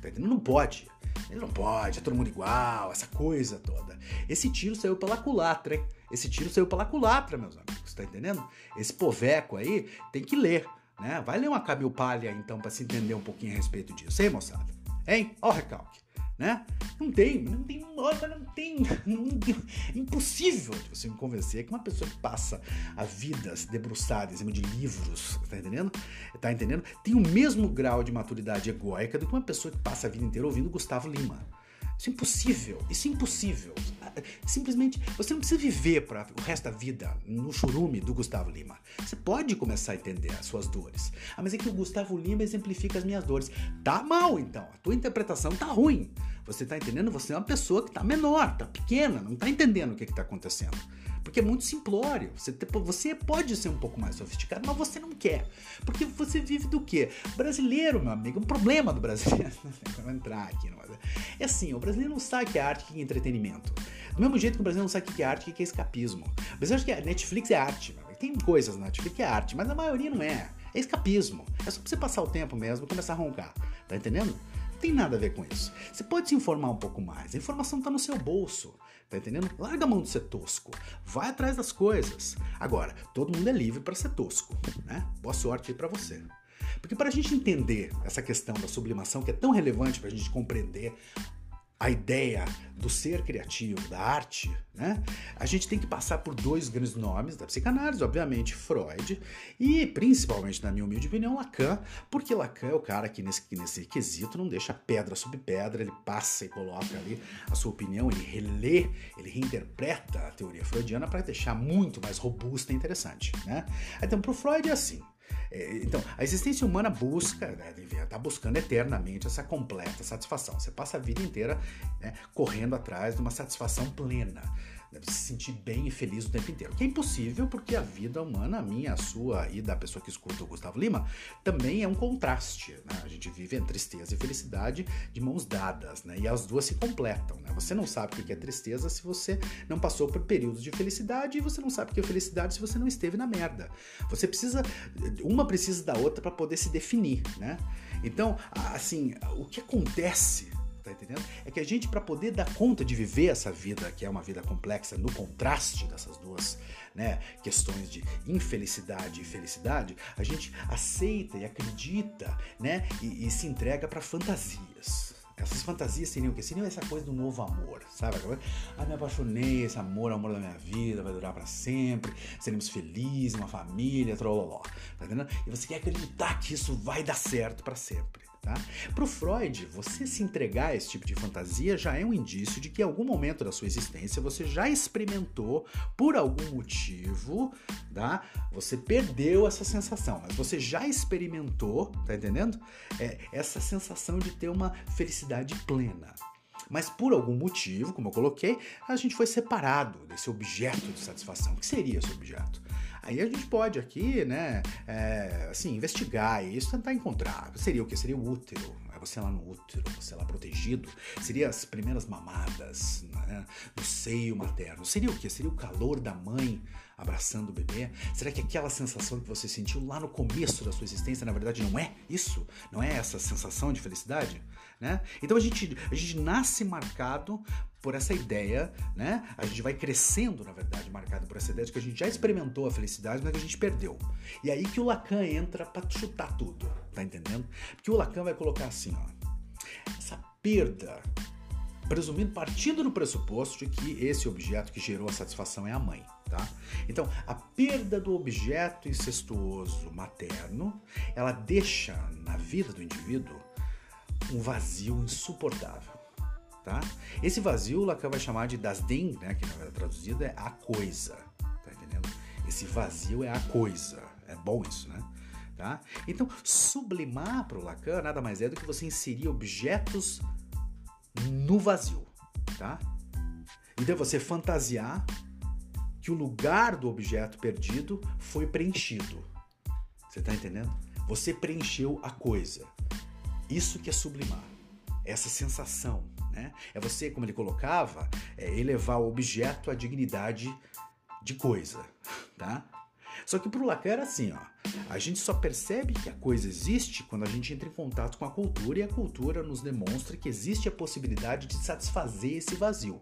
Tá não pode. Ele não pode, é todo mundo igual, essa coisa toda. Esse tiro saiu pela culatra, hein? Esse tiro saiu pela culatra, meus amigos, tá entendendo? Esse poveco aí tem que ler, né? Vai ler uma Camil Palha, então, para se entender um pouquinho a respeito disso, hein, moçada? Hein? Ó o recalque né? Não tem, não tem, não tem, tem, impossível de você me convencer que uma pessoa que passa a vida debruçada em cima de livros, tá entendendo? Tá entendendo? Tem o mesmo grau de maturidade egóica do que uma pessoa que passa a vida inteira ouvindo Gustavo Lima. Isso é impossível, isso é impossível. Simplesmente, você não precisa viver para o resto da vida no churume do Gustavo Lima. Você pode começar a entender as suas dores. Ah, mas é que o Gustavo Lima exemplifica as minhas dores. Tá mal, então. A tua interpretação tá ruim. Você tá entendendo? Você é uma pessoa que tá menor, tá pequena, não tá entendendo o que que tá acontecendo. Porque é muito simplório. Você, você pode ser um pouco mais sofisticado, mas você não quer. Porque você vive do quê? Brasileiro, meu amigo, um problema do brasileiro. Vou entrar aqui, não é assim, o brasileiro não sabe que é arte que é entretenimento. Do mesmo jeito que o brasileiro não sabe que é arte que é escapismo. O brasileiro acha que a Netflix é arte, tem coisas na Netflix que é arte, mas a maioria não é. É escapismo. É só pra você passar o tempo mesmo e começar a roncar. Tá entendendo? Não tem nada a ver com isso. Você pode se informar um pouco mais. A informação tá no seu bolso. Tá entendendo? Larga a mão de ser tosco. Vai atrás das coisas. Agora, todo mundo é livre para ser tosco, né? Boa sorte aí pra você. Porque para a gente entender essa questão da sublimação, que é tão relevante para a gente compreender a ideia do ser criativo, da arte, né? A gente tem que passar por dois grandes nomes da psicanálise, obviamente Freud e principalmente, na minha humilde opinião, Lacan, porque Lacan é o cara que nesse, nesse quesito não deixa pedra sobre pedra, ele passa e coloca ali a sua opinião, ele relê, ele reinterpreta a teoria freudiana para deixar muito mais robusta e interessante, né? Então, para o Freud é assim, então, a existência humana busca, né, está buscando eternamente essa completa satisfação. Você passa a vida inteira né, correndo atrás de uma satisfação plena deve se sentir bem e feliz o tempo inteiro. Que é impossível porque a vida humana, a minha, a sua e da pessoa que escuta o Gustavo Lima, também é um contraste. Né? A gente vive em tristeza e felicidade de mãos dadas, né? E as duas se completam. Né? Você não sabe o que é tristeza se você não passou por períodos de felicidade e você não sabe o que é felicidade se você não esteve na merda. Você precisa, uma precisa da outra para poder se definir, né? Então, assim, o que acontece tá entendendo? É que a gente, para poder dar conta de viver essa vida, que é uma vida complexa, no contraste dessas duas né, questões de infelicidade e felicidade, a gente aceita e acredita né, e, e se entrega para fantasias. Essas fantasias seriam o quê? Seriam essa coisa do novo amor, sabe? Ah, me apaixonei, esse amor é o amor da minha vida, vai durar para sempre, seremos felizes, uma família, trololó, tá entendendo? E você quer acreditar que isso vai dar certo para sempre. Tá? Para o Freud, você se entregar a esse tipo de fantasia já é um indício de que em algum momento da sua existência você já experimentou, por algum motivo, tá? você perdeu essa sensação, mas você já experimentou, tá entendendo? É, essa sensação de ter uma felicidade plena. Mas por algum motivo, como eu coloquei, a gente foi separado desse objeto de satisfação. O que seria esse objeto? Aí a gente pode aqui, né, é, assim, investigar isso, tentar encontrar. Seria o que? Seria o útero. É você lá no útero, você lá protegido. Seria as primeiras mamadas né, no seio materno. Seria o que? Seria o calor da mãe abraçando o bebê? Será que aquela sensação que você sentiu lá no começo da sua existência, na verdade, não é isso? Não é essa sensação de felicidade? Né? Então a gente, a gente nasce marcado por essa ideia, né? A gente vai crescendo, na verdade, marcado por essa ideia de que a gente já experimentou a felicidade, mas que a gente perdeu. E aí que o Lacan entra para chutar tudo, tá entendendo? Porque o Lacan vai colocar assim, ó, essa perda, presumindo, partindo do pressuposto de que esse objeto que gerou a satisfação é a mãe, tá? Então, a perda do objeto incestuoso materno, ela deixa na vida do indivíduo um vazio insuportável tá? Esse vazio Lacan vai chamar de das den, né, que na verdade traduzido é a coisa, tá entendendo? Esse vazio é a coisa. É bom isso, né? Tá? Então, sublimar para o Lacan nada mais é do que você inserir objetos no vazio, tá? Então você fantasiar que o lugar do objeto perdido foi preenchido. Você tá entendendo? Você preencheu a coisa. Isso que é sublimar. Essa sensação, né? É você, como ele colocava, é elevar o objeto à dignidade de coisa, tá? Só que pro Lacan era assim, ó. A gente só percebe que a coisa existe quando a gente entra em contato com a cultura e a cultura nos demonstra que existe a possibilidade de satisfazer esse vazio.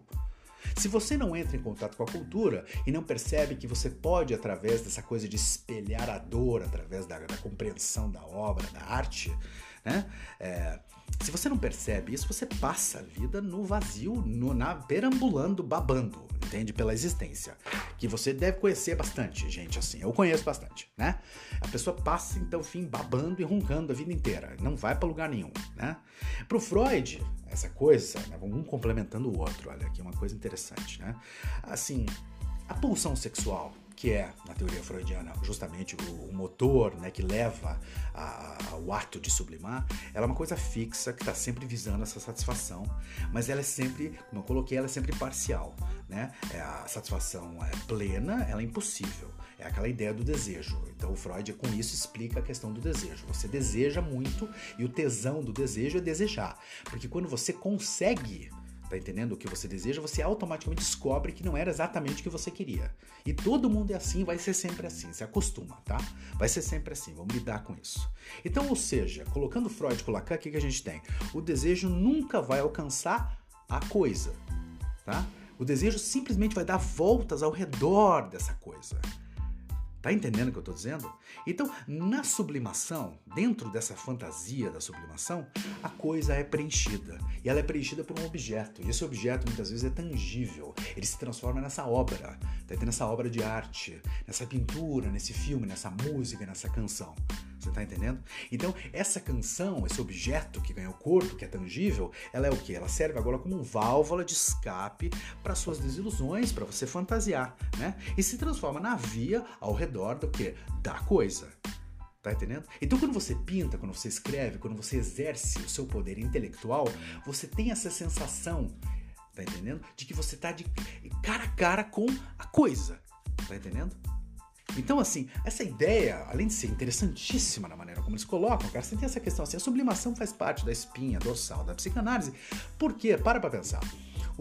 Se você não entra em contato com a cultura e não percebe que você pode, através dessa coisa de espelhar a dor, através da, da compreensão da obra, da arte, né? É, se você não percebe isso, você passa a vida no vazio, no, na perambulando, babando, entende? Pela existência. Que você deve conhecer bastante, gente, assim. Eu conheço bastante, né? A pessoa passa, então, fim, babando e roncando a vida inteira. Não vai para lugar nenhum, né? Pro Freud, essa coisa, né, um complementando o outro, olha aqui, uma coisa interessante, né? Assim, a pulsão sexual que é, na teoria freudiana, justamente o, o motor né, que leva ao ato de sublimar, ela é uma coisa fixa que está sempre visando essa satisfação, mas ela é sempre, como eu coloquei, ela é sempre parcial. Né? É, a satisfação é plena, ela é impossível. É aquela ideia do desejo. Então o Freud com isso explica a questão do desejo. Você deseja muito e o tesão do desejo é desejar. Porque quando você consegue tá entendendo o que você deseja, você automaticamente descobre que não era exatamente o que você queria. E todo mundo é assim, vai ser sempre assim, se acostuma, tá? Vai ser sempre assim, vamos lidar com isso. Então, ou seja, colocando Freud com Lacan, o que, que a gente tem? O desejo nunca vai alcançar a coisa, tá? O desejo simplesmente vai dar voltas ao redor dessa coisa. Tá entendendo o que eu estou dizendo? Então, na sublimação, dentro dessa fantasia da sublimação, a coisa é preenchida. E ela é preenchida por um objeto. E esse objeto muitas vezes é tangível. Ele se transforma nessa obra, tá entendendo? Nessa obra de arte, nessa pintura, nesse filme, nessa música, nessa canção. Você tá entendendo? Então, essa canção, esse objeto que ganhou corpo, que é tangível, ela é o que? Ela serve agora como válvula de escape para suas desilusões, para você fantasiar, né? E se transforma na via ao redor do que? Da coisa. Tá entendendo? Então, quando você pinta, quando você escreve, quando você exerce o seu poder intelectual, você tem essa sensação, tá entendendo? De que você tá de cara a cara com a coisa. Tá entendendo? Então, assim, essa ideia, além de ser interessantíssima na maneira como eles colocam, cara, você tem essa questão assim, a sublimação faz parte da espinha dorsal da psicanálise. Por quê? Para pra pensar.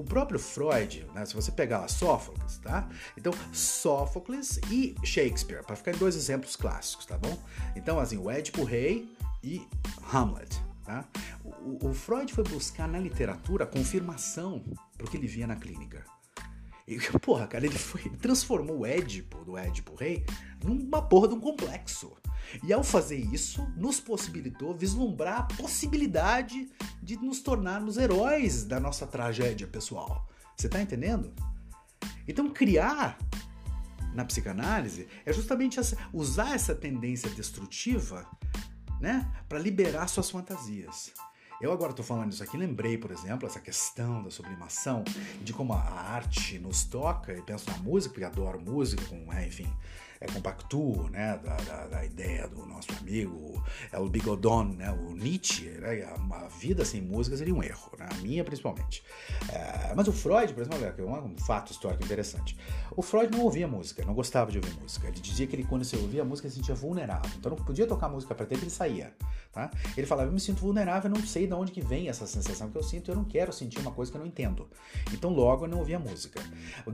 O próprio Freud, né, se você pegar lá Sófocles, tá? Então, Sófocles e Shakespeare, para ficar em dois exemplos clássicos, tá bom? Então, assim, o Édipo Rei e Hamlet, tá? O, o Freud foi buscar na literatura confirmação para o que ele via na clínica. E, porra, cara, ele foi transformou o Édipo, do Édipo Rei, numa porra de um complexo. E ao fazer isso, nos possibilitou vislumbrar a possibilidade de nos tornarmos heróis da nossa tragédia pessoal. Você tá entendendo? Então, criar na psicanálise é justamente essa, usar essa tendência destrutiva né, para liberar suas fantasias. Eu agora estou falando isso aqui, lembrei, por exemplo, essa questão da sublimação, de como a arte nos toca, e penso na música, porque adoro música, é, enfim, é, compactuo, né, da, da, da, ideia do nosso amigo El Bigodon, né, o Nietzsche, né, a, vida sem música seria um erro, né, a minha principalmente. É, mas o Freud, por exemplo, é um fato histórico interessante. O Freud não ouvia música, não gostava de ouvir música. Ele dizia que ele, quando você ouvia música, se sentia vulnerável. Então não podia tocar música para ele, ele saía. Tá? Ele falava, eu me sinto vulnerável, eu não sei de onde que vem essa sensação que eu sinto, eu não quero sentir uma coisa que eu não entendo. Então logo eu não ouvia música.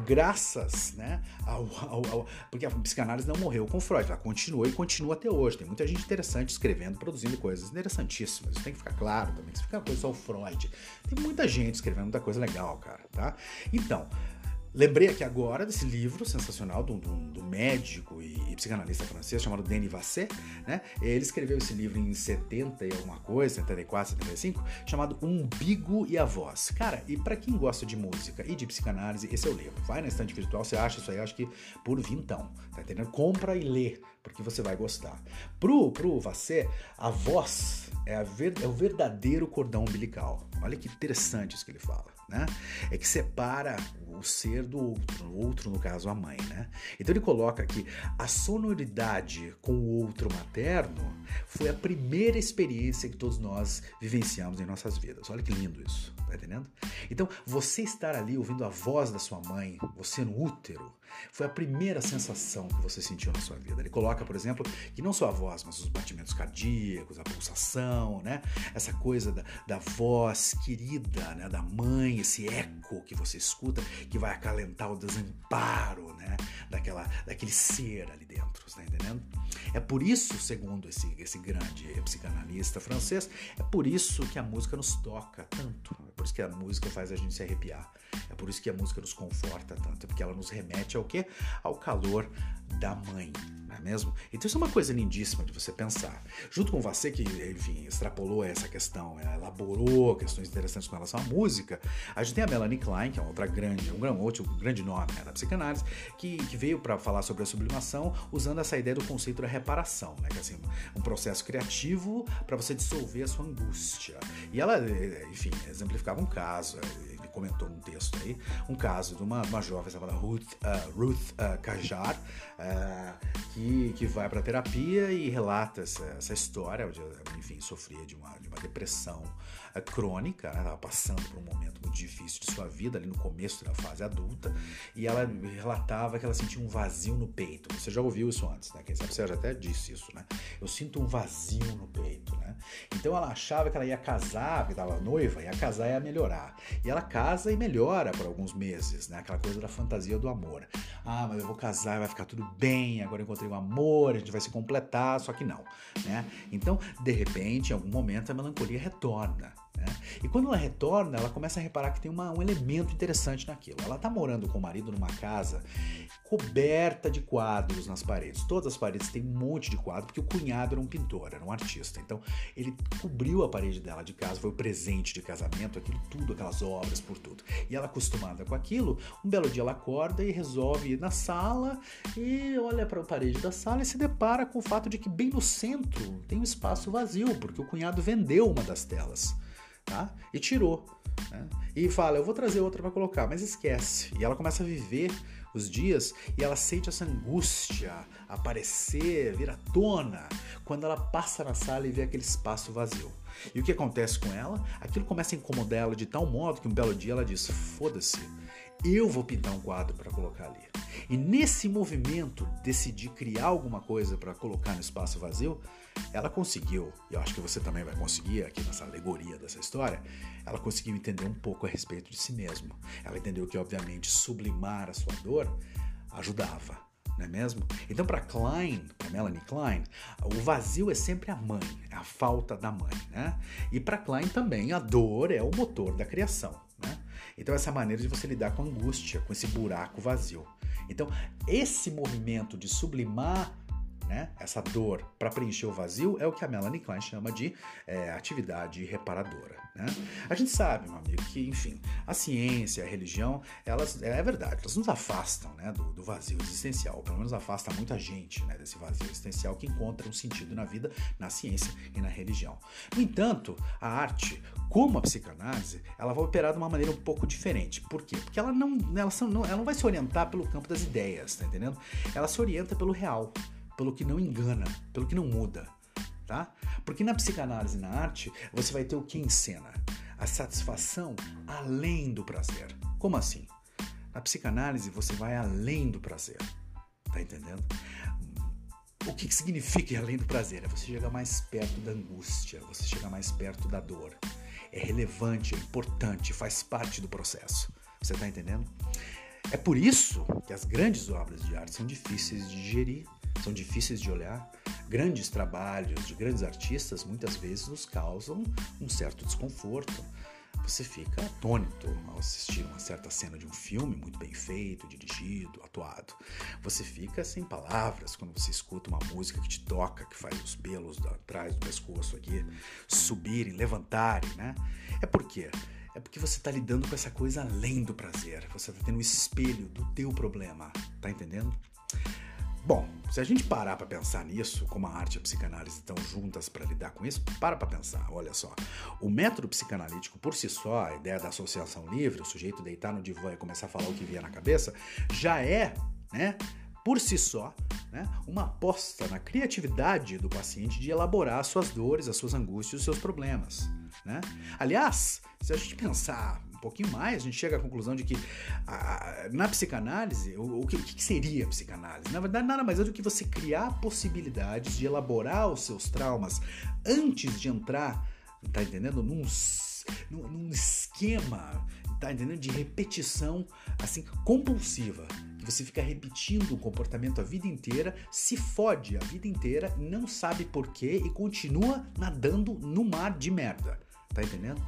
Graças, né, ao, ao, ao porque a psicanálise psicanálise não morreu com Freud, ela continuou e continua até hoje. Tem muita gente interessante escrevendo, produzindo coisas interessantíssimas. Isso tem que ficar claro também, que isso fica coisa só o Freud. Tem muita gente escrevendo muita coisa legal, cara, tá? Então, Lembrei aqui agora desse livro sensacional do, do, do médico e, e, psicanalista francês chamado Denis Vasset, né? Ele escreveu esse livro em 70 e alguma coisa, 74, 75, chamado Umbigo e a Voz. Cara, e para quem gosta de música e de psicanálise, esse é o livro. Vai na estante virtual, você acha isso aí, acho que por vintão, tá entendendo? Compra e lê, porque você vai gostar. Pro, pro Vasset, a voz é, ver, é o verdadeiro cordão umbilical. Olha que interessante isso que ele fala né? É que separa o ser do outro, o outro no caso a mãe, né? Então ele coloca aqui a sonoridade com o outro materno foi a primeira experiência que todos nós vivenciamos em nossas vidas. Olha que lindo isso, tá entendendo? Então você estar ali ouvindo a voz da sua mãe, você no útero, foi a primeira sensação que você sentiu na sua vida. Ele coloca, por exemplo, que não só a voz, mas os batimentos cardíacos, a pulsação, né? Essa coisa da, da voz querida, né? Da mãe, esse eco que você escuta, que vai acalentar o desamparo, né? Daquela, daquele ser ali dentro, tá entendendo? É por isso, segundo esse, esse grande psicanalista francês, é por isso que a música nos toca tanto. É por isso que a música faz a gente se arrepiar. É por isso que a música nos conforta tanto, porque ela nos remete ao que? Ao calor da mãe. não é mesmo? Então isso é uma coisa lindíssima de você pensar. Junto com você que, enfim, extrapolou essa questão, elaborou questões interessantes com relação à música, a gente tem a Melanie Klein, que é outra grande, um outro grande nome né, da psicanálise, que, que veio para falar sobre a sublimação usando essa ideia do conceito da reparação, né? Que é assim, um processo criativo para você dissolver a sua angústia. E ela, enfim, exemplificava um caso, comentou num texto aí, um caso de uma, uma jovem chamada Ruth, uh, Ruth uh, Kajar, uh, que, que vai para terapia e relata essa, essa história, onde, enfim, sofria de uma, de uma depressão crônica, estava né? passando por um momento muito difícil de sua vida, ali no começo da fase adulta, e ela relatava que ela sentia um vazio no peito. Você já ouviu isso antes, né? Quem sabe você já até disse isso, né? Eu sinto um vazio no peito, Então ela achava que ela ia casar, porque estava noiva, ia casar e ia melhorar. E ela casa e melhora por alguns meses, né? Aquela coisa da fantasia do amor. Ah, mas eu vou casar, vai ficar tudo bem, agora eu encontrei um amor, a gente vai se completar, só que não, né? Então, de repente, em algum momento, a melancolia retorna. Né? E quando ela retorna, ela começa a reparar que tem uma, um elemento interessante naquilo. Ela está morando com o marido numa casa coberta de quadros nas paredes. Todas as paredes têm um monte de quadro, porque o cunhado era um pintor, era um artista. Então ele cobriu a parede dela de casa, foi o presente de casamento, aquilo tudo, aquelas obras por tudo. E ela acostumada com aquilo, um belo dia ela acorda e resolve ir na sala e olha para a parede da sala e se depara com o fato de que bem no centro tem um espaço vazio, porque o cunhado vendeu uma das telas tá? E tirou. Né? E fala, eu vou trazer outra para colocar, mas esquece. E ela começa a viver os dias e ela sente essa angústia aparecer, vir à tona, quando ela passa na sala e vê aquele espaço vazio. E o que acontece com ela? Aquilo começa a incomodar ela de tal modo que um belo dia ela diz: foda-se, eu vou pintar um quadro para colocar ali. E nesse movimento, decidir criar alguma coisa para colocar no espaço vazio, ela conseguiu, e eu acho que você também vai conseguir aqui nessa alegoria dessa história, ela conseguiu entender um pouco a respeito de si mesma. Ela entendeu que, obviamente, sublimar a sua dor ajudava, não é mesmo? Então, para Klein, para Melanie Klein, o vazio é sempre a mãe, a falta da mãe, né? E para Klein também, a dor é o motor da criação, né? Então, essa maneira de você lidar com a angústia, com esse buraco vazio. Então, esse movimento de sublimar né, essa dor para preencher o vazio é o que a Melanie Klein chama de é, atividade reparadora. Né? A gente sabe, meu amigo, que, enfim, a ciência, a religião, elas, é verdade, elas nos afastam né, do, do vazio existencial, pelo menos afasta muita gente né, desse vazio existencial que encontra um sentido na vida, na ciência e na religião. No entanto, a arte, como a psicanálise, ela vai operar de uma maneira um pouco diferente. Por quê? Porque ela não, ela não, ela não vai se orientar pelo campo das ideias, tá entendendo? Ela se orienta pelo real pelo que não engana, pelo que não muda, tá? Porque na psicanálise na arte, você vai ter o que ensina? A satisfação além do prazer. Como assim? Na psicanálise, você vai além do prazer. Tá entendendo? O que significa ir além do prazer? É você chegar mais perto da angústia, você chegar mais perto da dor. É relevante, é importante, faz parte do processo. Você tá entendendo? É por isso que as grandes obras de arte são difíceis de digerir são difíceis de olhar. Grandes trabalhos de grandes artistas muitas vezes nos causam um certo desconforto. Você fica atônito ao assistir uma certa cena de um filme muito bem feito, dirigido, atuado. Você fica sem palavras quando você escuta uma música que te toca, que faz os pelos atrás do pescoço aqui subirem, levantarem, né? É por quê? É porque você está lidando com essa coisa além do prazer. Você está tendo o um espelho do teu problema. Tá entendendo? Bom, se a gente parar para pensar nisso, como a arte e a psicanálise estão juntas para lidar com isso, para para pensar, olha só. O método psicanalítico por si só, a ideia da associação livre, o sujeito deitar no divã e começar a falar o que vier na cabeça, já é, né, por si só, né, uma aposta na criatividade do paciente de elaborar as suas dores, as suas angústias, os seus problemas. Né? Aliás, se a gente pensar pouquinho mais, a gente chega à conclusão de que a, na psicanálise, o, o, que, o, que, seria psicanálise? Na verdade, nada mais é do que você criar possibilidades de elaborar os seus traumas antes de entrar, tá entendendo? Num, num, num esquema, tá entendendo? De repetição, assim, compulsiva. Você fica repetindo o comportamento a vida inteira, se fode a vida inteira, não sabe porquê e continua nadando no mar de merda. Tá entendendo?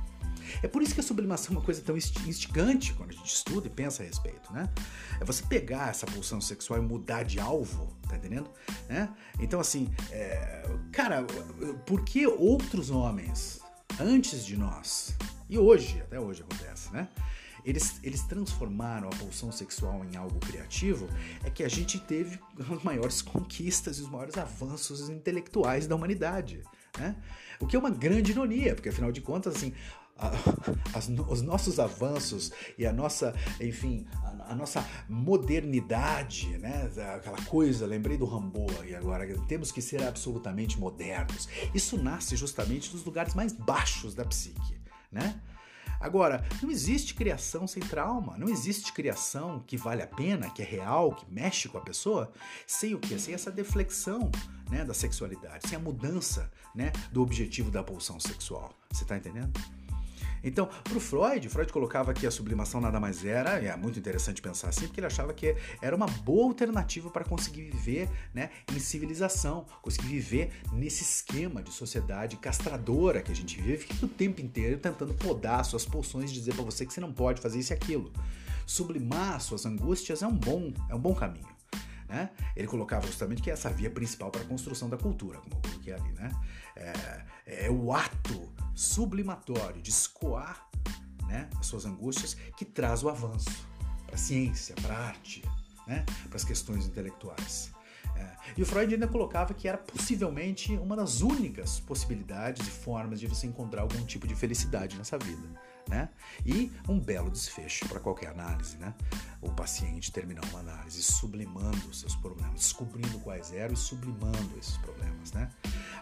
É por isso que a sublimação é uma coisa tão instigante quando a gente estuda e pensa a respeito, né? É você pegar essa pulsão sexual e mudar de alvo, tá entendendo? Né? Então, assim, é, cara, por que outros homens antes de nós, e hoje, até hoje acontece, né? Eles, eles transformaram a pulsão sexual em algo criativo, é que a gente teve as maiores conquistas e os maiores avanços intelectuais da humanidade. Né? O que é uma grande ironia, porque afinal de contas, assim, a, as, os nossos avanços e a nossa, enfim, a, a, nossa modernidade, né? Aquela coisa, lembrei do Rambo e agora temos que ser absolutamente modernos. Isso nasce justamente dos lugares mais baixos da psique, né? Agora, não existe criação sem trauma, não existe criação que vale a pena, que é real, que mexe com a pessoa, sem o quê? Sem essa deflexão né, da sexualidade, sem a mudança né, do objetivo da pulsão sexual. Você está entendendo? Então, para o Freud, Freud colocava que a sublimação nada mais era, é muito interessante pensar assim, porque ele achava que era uma boa alternativa para conseguir viver né, em civilização, conseguir viver nesse esquema de sociedade castradora que a gente vive, fica o tempo inteiro tentando podar suas pulsões e dizer para você que você não pode fazer isso e aquilo. Sublimar suas angústias é um bom, é um bom caminho. Né? Ele colocava justamente que é essa via principal para a construção da cultura, como eu coloquei ali. Né? É, é o ato sublimatório de escoar né, as suas angústias que traz o avanço para a ciência, para a arte, né, para as questões intelectuais. É, e o Freud ainda colocava que era possivelmente uma das únicas possibilidades e formas de você encontrar algum tipo de felicidade nessa vida né? E um belo desfecho para qualquer análise, né? O paciente terminar uma análise sublimando seus problemas, descobrindo quais eram e sublimando esses problemas, né?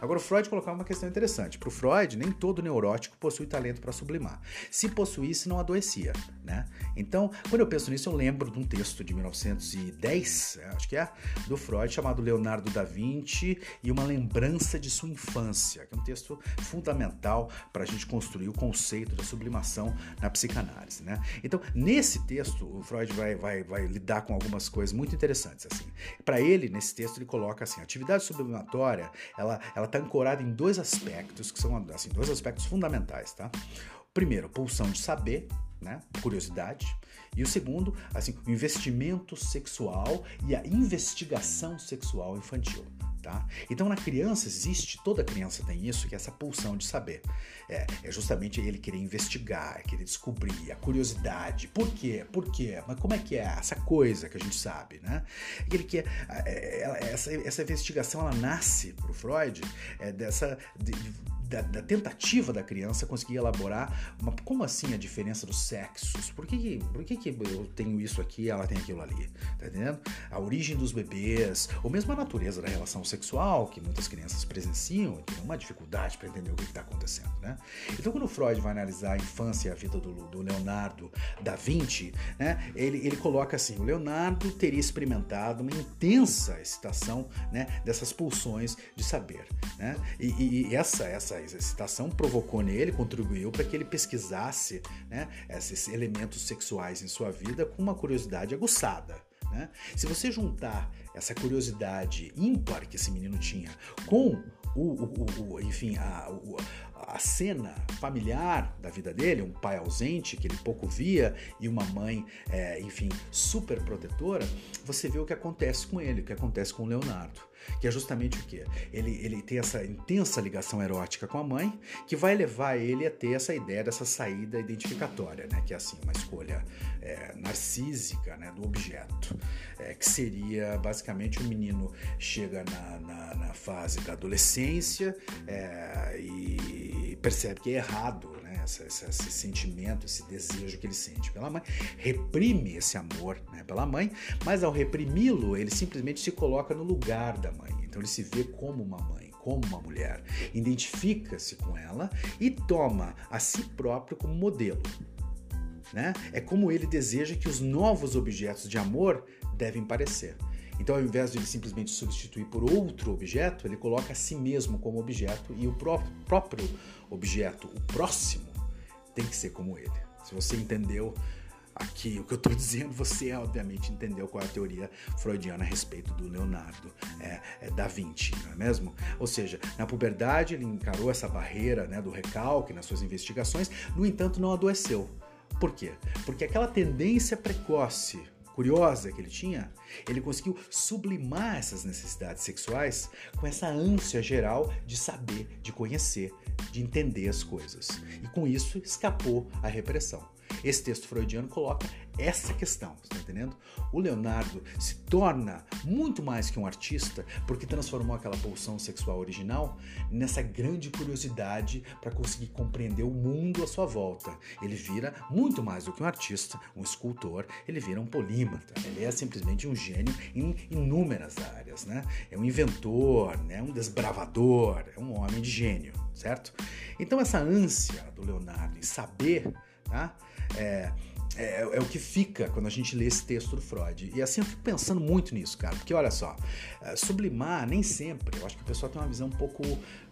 Agora, o Freud colocava uma questão interessante. Para o Freud, nem todo neurótico possui talento para sublimar. Se possuísse, não adoecia, né? Então, quando eu penso nisso, eu lembro de um texto de 1910, é, acho que é, do Freud, chamado Leonardo da Vinci e uma lembrança de sua infância, que é um texto fundamental para a gente construir o conceito da sublimação na psicanálise. Né? Então, nesse texto, o Freud vai, vai, vai lidar com algumas coisas muito interessantes. Assim. Para ele, nesse texto, ele coloca assim: a atividade sublimatória ela está ancorada em dois aspectos, que são assim, dois aspectos fundamentais. Tá? Primeiro, pulsão de saber, né? curiosidade. E o segundo, assim, o investimento sexual e a investigação sexual infantil. Tá? Então na criança existe, toda criança tem isso, que é essa pulsão de saber. É, é, justamente ele querer investigar, querer descobrir, a curiosidade. Por quê? Por quê? Mas como é que é essa coisa que a gente sabe, né? Ele quer, é, é, essa, essa investigação ela nasce para o Freud é, dessa de, da, da, tentativa da criança conseguir elaborar uma, como assim a diferença dos sexos? Por que, por que, que eu tenho isso aqui e ela tem aquilo ali? Tá entendendo? A origem dos bebês, ou mesmo a natureza da relação sexual, que muitas crianças presenciam e tem uma dificuldade para entender o que está acontecendo, né? Então, quando Freud vai analisar a infância e a vida do, do Leonardo da Vinci, né, ele, ele coloca assim: o Leonardo teria experimentado uma intensa excitação né, dessas pulsões de saber. Né? E, e, e essa, essa essa excitação provocou nele, contribuiu para que ele pesquisasse né, esses elementos sexuais em sua vida com uma curiosidade aguçada. Né? Se você juntar essa curiosidade ímpar que esse menino tinha com o, o, o enfim, a, a cena familiar da vida dele, um pai ausente que ele pouco via e uma mãe, é, enfim, super protetora, você vê o que acontece com ele, o que acontece com o Leonardo, que é justamente o que? Ele, ele tem essa intensa ligação erótica com a mãe, que vai levar ele a ter essa ideia dessa saída identificatória, né? que é assim, uma escolha é, narcísica né? do objeto, é, que seria basicamente o menino chega na, na, na fase da adolescência é, e percebe que é errado esse, esse, esse, sentimento, esse desejo que ele sente pela mãe, reprime esse amor né? pela mãe, mas ao reprimi-lo, ele simplesmente se coloca no lugar da mãe. Então ele se vê como uma mãe, como uma mulher, identifica-se com ela e toma a si próprio como modelo. Né? É como ele deseja que os novos objetos de amor devem parecer. Então, ao invés de ele simplesmente substituir por outro objeto, ele coloca a si mesmo como objeto e o próprio objeto, o próximo, tem que ser como ele. Se você entendeu aqui o que eu estou dizendo, você obviamente entendeu qual é a teoria freudiana a respeito do Leonardo é, é da Vinci, não é mesmo? Ou seja, na puberdade ele encarou essa barreira né, do recalque nas suas investigações, no entanto não adoeceu. Por quê? Porque aquela tendência precoce curiosa que ele tinha, ele conseguiu sublimar essas necessidades sexuais com essa ânsia geral de saber, de conhecer, de entender as coisas. E com isso escapou à repressão. Esse texto freudiano coloca essa questão, está entendendo? O Leonardo se torna muito mais que um artista porque transformou aquela pulsão sexual original nessa grande curiosidade para conseguir compreender o mundo à sua volta. Ele vira muito mais do que um artista, um escultor, ele vira um polímata. Ele é simplesmente um gênio em inúmeras áreas, né? É um inventor, né? um desbravador, é um homem de gênio, certo? Então essa ânsia do Leonardo em saber, tá? É, é, é, o que fica quando a gente lê esse texto do Freud. E assim eu fico pensando muito nisso, cara. Porque olha só, é, sublimar nem sempre, eu acho que o pessoal tem uma visão um pouco,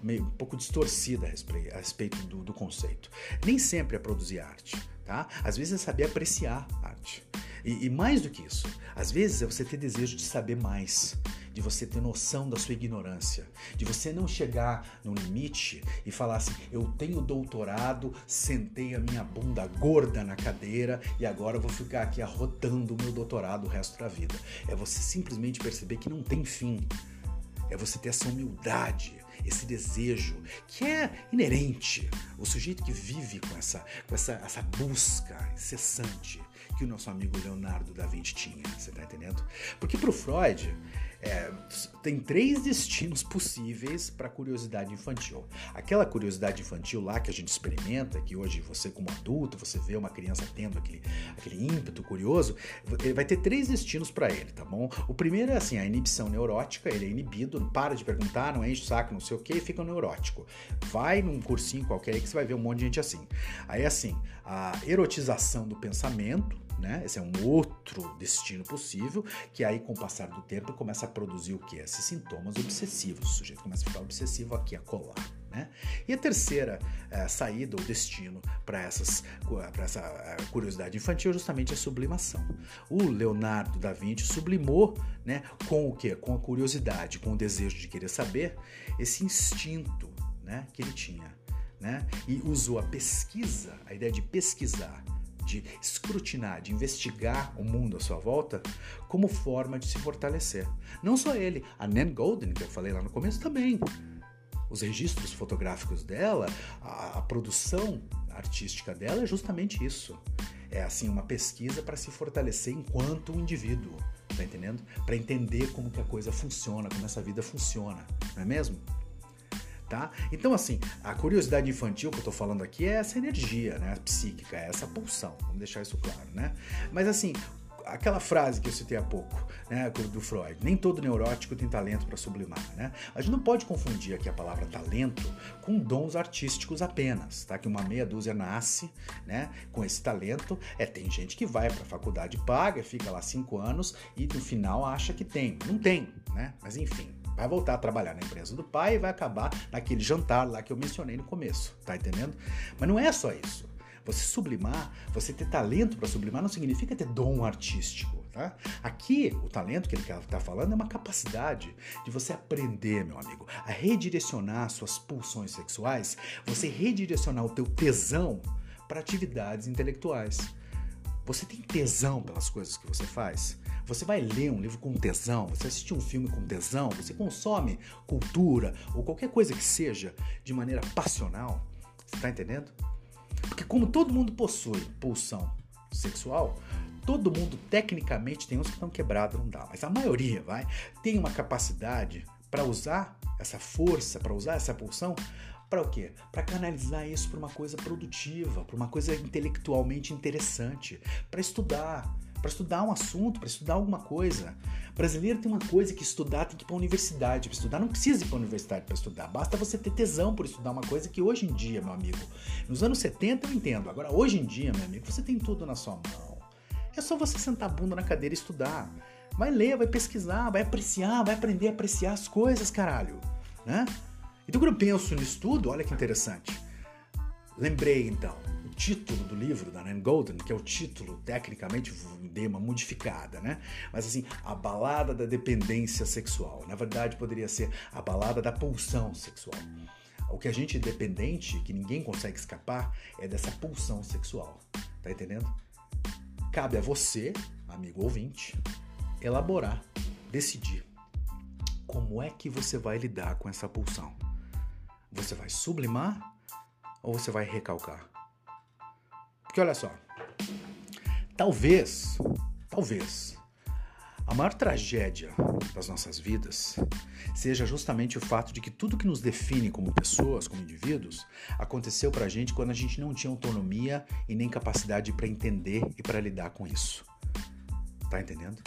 meio, um pouco distorcida a respeito, do, do conceito. Nem sempre é produzir arte, tá? Às vezes é saber apreciar arte. E, e mais do que isso, às vezes é você ter desejo de saber mais de você ter noção da sua ignorância, de você não chegar no limite e falar assim: eu tenho doutorado, sentei a minha bunda gorda na cadeira e agora vou ficar aqui arrotando o meu doutorado o resto da vida. É você simplesmente perceber que não tem fim. É você ter essa humildade, esse desejo que é inerente. O sujeito que vive com essa, com essa, essa busca incessante que o nosso amigo Leonardo da Vinci tinha, você tá entendendo? Porque pro Freud, é, tem três destinos possíveis para curiosidade infantil. Aquela curiosidade infantil lá que a gente experimenta, que hoje você como adulto, você vê uma criança tendo aquele, aquele ímpeto curioso, ele vai ter três destinos para ele, tá bom? O primeiro é assim, a inibição neurótica, ele é inibido, não para de perguntar, não enche o saco, não sei o que, fica neurótico. Vai num cursinho qualquer aí que você vai ver um monte de gente assim. Aí assim, a erotização do pensamento, né? Esse é um outro destino possível, que aí com o passar do tempo começa a produzir o que? Esses sintomas obsessivos. O sujeito começa a ficar obsessivo aqui a colar. Né? E a terceira é, saída ou destino para essa é, curiosidade infantil é justamente a sublimação. O Leonardo da Vinci sublimou né, com o que? Com a curiosidade, com o desejo de querer saber, esse instinto né, que ele tinha. Né? E usou a pesquisa, a ideia de pesquisar, de escrutinar, de investigar o mundo à sua volta como forma de se fortalecer. Não só ele, a Nan Golden, que eu falei lá no começo, também. Os registros fotográficos dela, a, a produção artística dela é justamente isso. É assim uma pesquisa para se fortalecer enquanto um indivíduo, tá entendendo? Para entender como que a coisa funciona, como essa vida funciona, não é mesmo? Tá? Então, assim, a curiosidade infantil que eu tô falando aqui é essa energia, né? Psíquica, é essa pulsão, vamos deixar isso claro, né? Mas, assim, aquela frase que eu citei há pouco, né, do Freud, nem todo neurótico tem talento para sublimar, né? A gente não pode confundir aqui a palavra talento com dons artísticos apenas, tá? Que uma meia dúzia nasce, né, com esse talento. É, tem gente que vai para a faculdade paga, fica lá cinco anos e no final acha que tem. Não tem, né? Mas enfim, vai voltar a trabalhar na empresa do pai e vai acabar naquele jantar lá que eu mencionei no começo, tá entendendo? Mas não é só isso. Você sublimar, você ter talento para sublimar não significa ter dom artístico, tá? Aqui, o talento que ele está falando é uma capacidade de você aprender, meu amigo, a redirecionar suas pulsões sexuais, você redirecionar o teu tesão para atividades intelectuais. Você tem tesão pelas coisas que você faz? Você vai ler um livro com tesão, você assiste um filme com tesão, você consome cultura ou qualquer coisa que seja de maneira passional. Você tá entendendo? Porque como todo mundo possui pulsão sexual, todo mundo tecnicamente tem uns que estão quebrados, não dá, mas a maioria, vai, tem uma capacidade para usar essa força, para usar essa pulsão para o quê? Para canalizar isso para uma coisa produtiva, para uma coisa intelectualmente interessante, para estudar, para estudar um assunto, para estudar alguma coisa. O brasileiro tem uma coisa que estudar tem que ir para a universidade. Para estudar não precisa ir para a universidade para estudar. Basta você ter tesão por estudar uma coisa que hoje em dia, meu amigo, nos anos 70 eu entendo. Agora, hoje em dia, meu amigo, você tem tudo na sua mão. É só você sentar a bunda na cadeira e estudar. Vai ler, vai pesquisar, vai apreciar, vai aprender a apreciar as coisas, caralho. Né? Então, quando eu penso nisso tudo, olha que interessante. Lembrei então título do livro da Nan Golden, que é o título, tecnicamente, dei uma modificada, né? Mas assim, a balada da dependência sexual. Na verdade, poderia ser a balada da pulsão sexual. O que a gente é dependente, que ninguém consegue escapar, é dessa pulsão sexual. Tá entendendo? Cabe a você, amigo ouvinte, elaborar, decidir como é que você vai lidar com essa pulsão. Você vai sublimar ou você vai recalcar? Porque olha só, talvez, talvez, a maior tragédia das nossas vidas seja justamente o fato de que tudo que nos define como pessoas, como indivíduos, aconteceu pra gente quando a gente não tinha autonomia e nem capacidade para entender e para lidar com isso. Tá entendendo?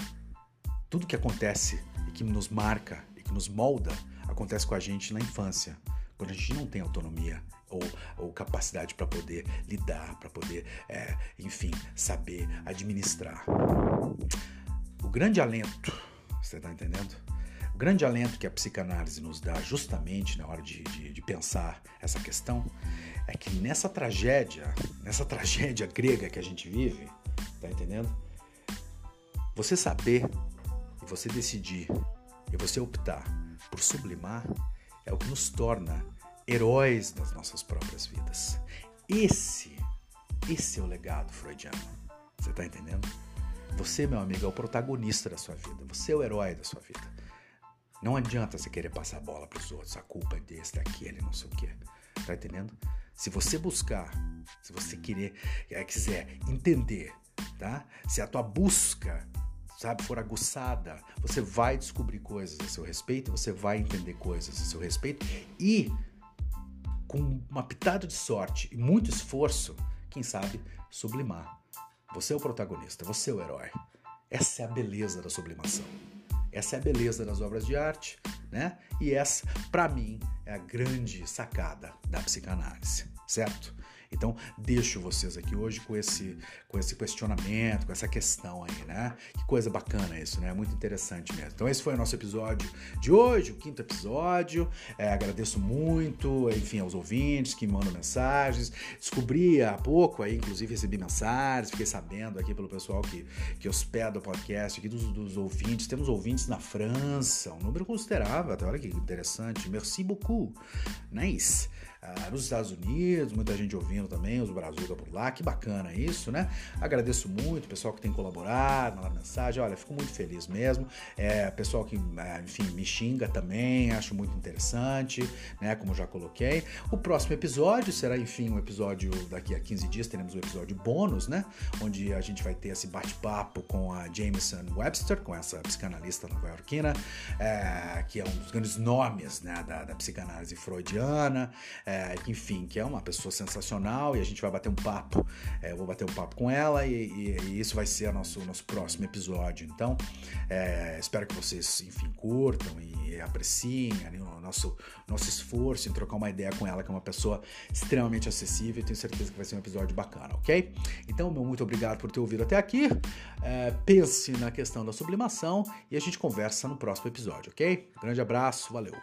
Tudo que acontece e que nos marca e que nos molda acontece com a gente na infância, quando a gente não tem autonomia ou, ou capacidade para poder lidar, para poder, é, enfim, saber administrar. O grande alento, você está entendendo? O grande alento que a psicanálise nos dá justamente na hora de, de, de, pensar essa questão é que nessa tragédia, nessa tragédia grega que a gente vive, tá entendendo? Você saber e você decidir e você optar por sublimar é o que nos torna heróis das nossas próprias vidas. Esse, esse é o legado freudiano. Você está entendendo? Você, meu amigo, é o protagonista da sua vida. Você é o herói da sua vida. Não adianta você querer passar a bola para os outros. A culpa é desse, daquele, não sei o quê. Tá entendendo? Se você buscar, se você querer, é, quiser entender, tá? Se a tua busca sabe, for aguçada, você vai descobrir coisas a seu respeito, você vai entender coisas a seu respeito e com uma pitada de sorte e muito esforço, quem sabe, sublimar. Você é o protagonista, você é o herói. Essa é a beleza da sublimação. Essa é a beleza das obras de arte, né? E essa, para mim, é a grande sacada da psicanálise, certo? Então, deixo vocês aqui hoje com esse, com esse questionamento, com essa questão aí, né? Que coisa bacana isso, né? Muito interessante mesmo. Então, esse foi o nosso episódio de hoje, o quinto episódio. É, agradeço muito, enfim, aos ouvintes que mandam mensagens. Descobri há pouco aí, inclusive, recebi mensagens, fiquei sabendo aqui pelo pessoal que, que hospeda o podcast aqui dos, dos ouvintes. Temos ouvintes na França, um número considerável, até olha que interessante. Merci beaucoup. Nice. Ah, nos Estados Unidos, muita gente ouvindo também, os Brazuca por lá, que bacana isso, né? Agradeço muito o pessoal que tem colaborado na mensagem, olha, fico muito feliz mesmo. É, pessoal que, é, enfim, me xinga também, acho muito interessante, né? Como já coloquei. O próximo episódio será, enfim, um episódio daqui a 15 dias, teremos um episódio bônus, né? Onde a gente vai ter esse bate-papo com a Jameson Webster, com essa psicanalista nova-iorquina, é, que é um dos grandes nomes né, da, da psicanálise freudiana é, enfim, que é uma pessoa sensacional e a gente vai bater um papo. É, eu vou bater um papo com ela e, e, e isso vai ser o nosso, nosso próximo episódio. Então, é, espero que vocês, enfim, curtam e apreciem o nosso, nosso esforço em trocar uma ideia com ela, que é uma pessoa extremamente acessível e tenho certeza que vai ser um episódio bacana, ok? Então, meu muito obrigado por ter ouvido até aqui. É, pense na questão da sublimação e a gente conversa no próximo episódio, ok? Grande abraço, valeu!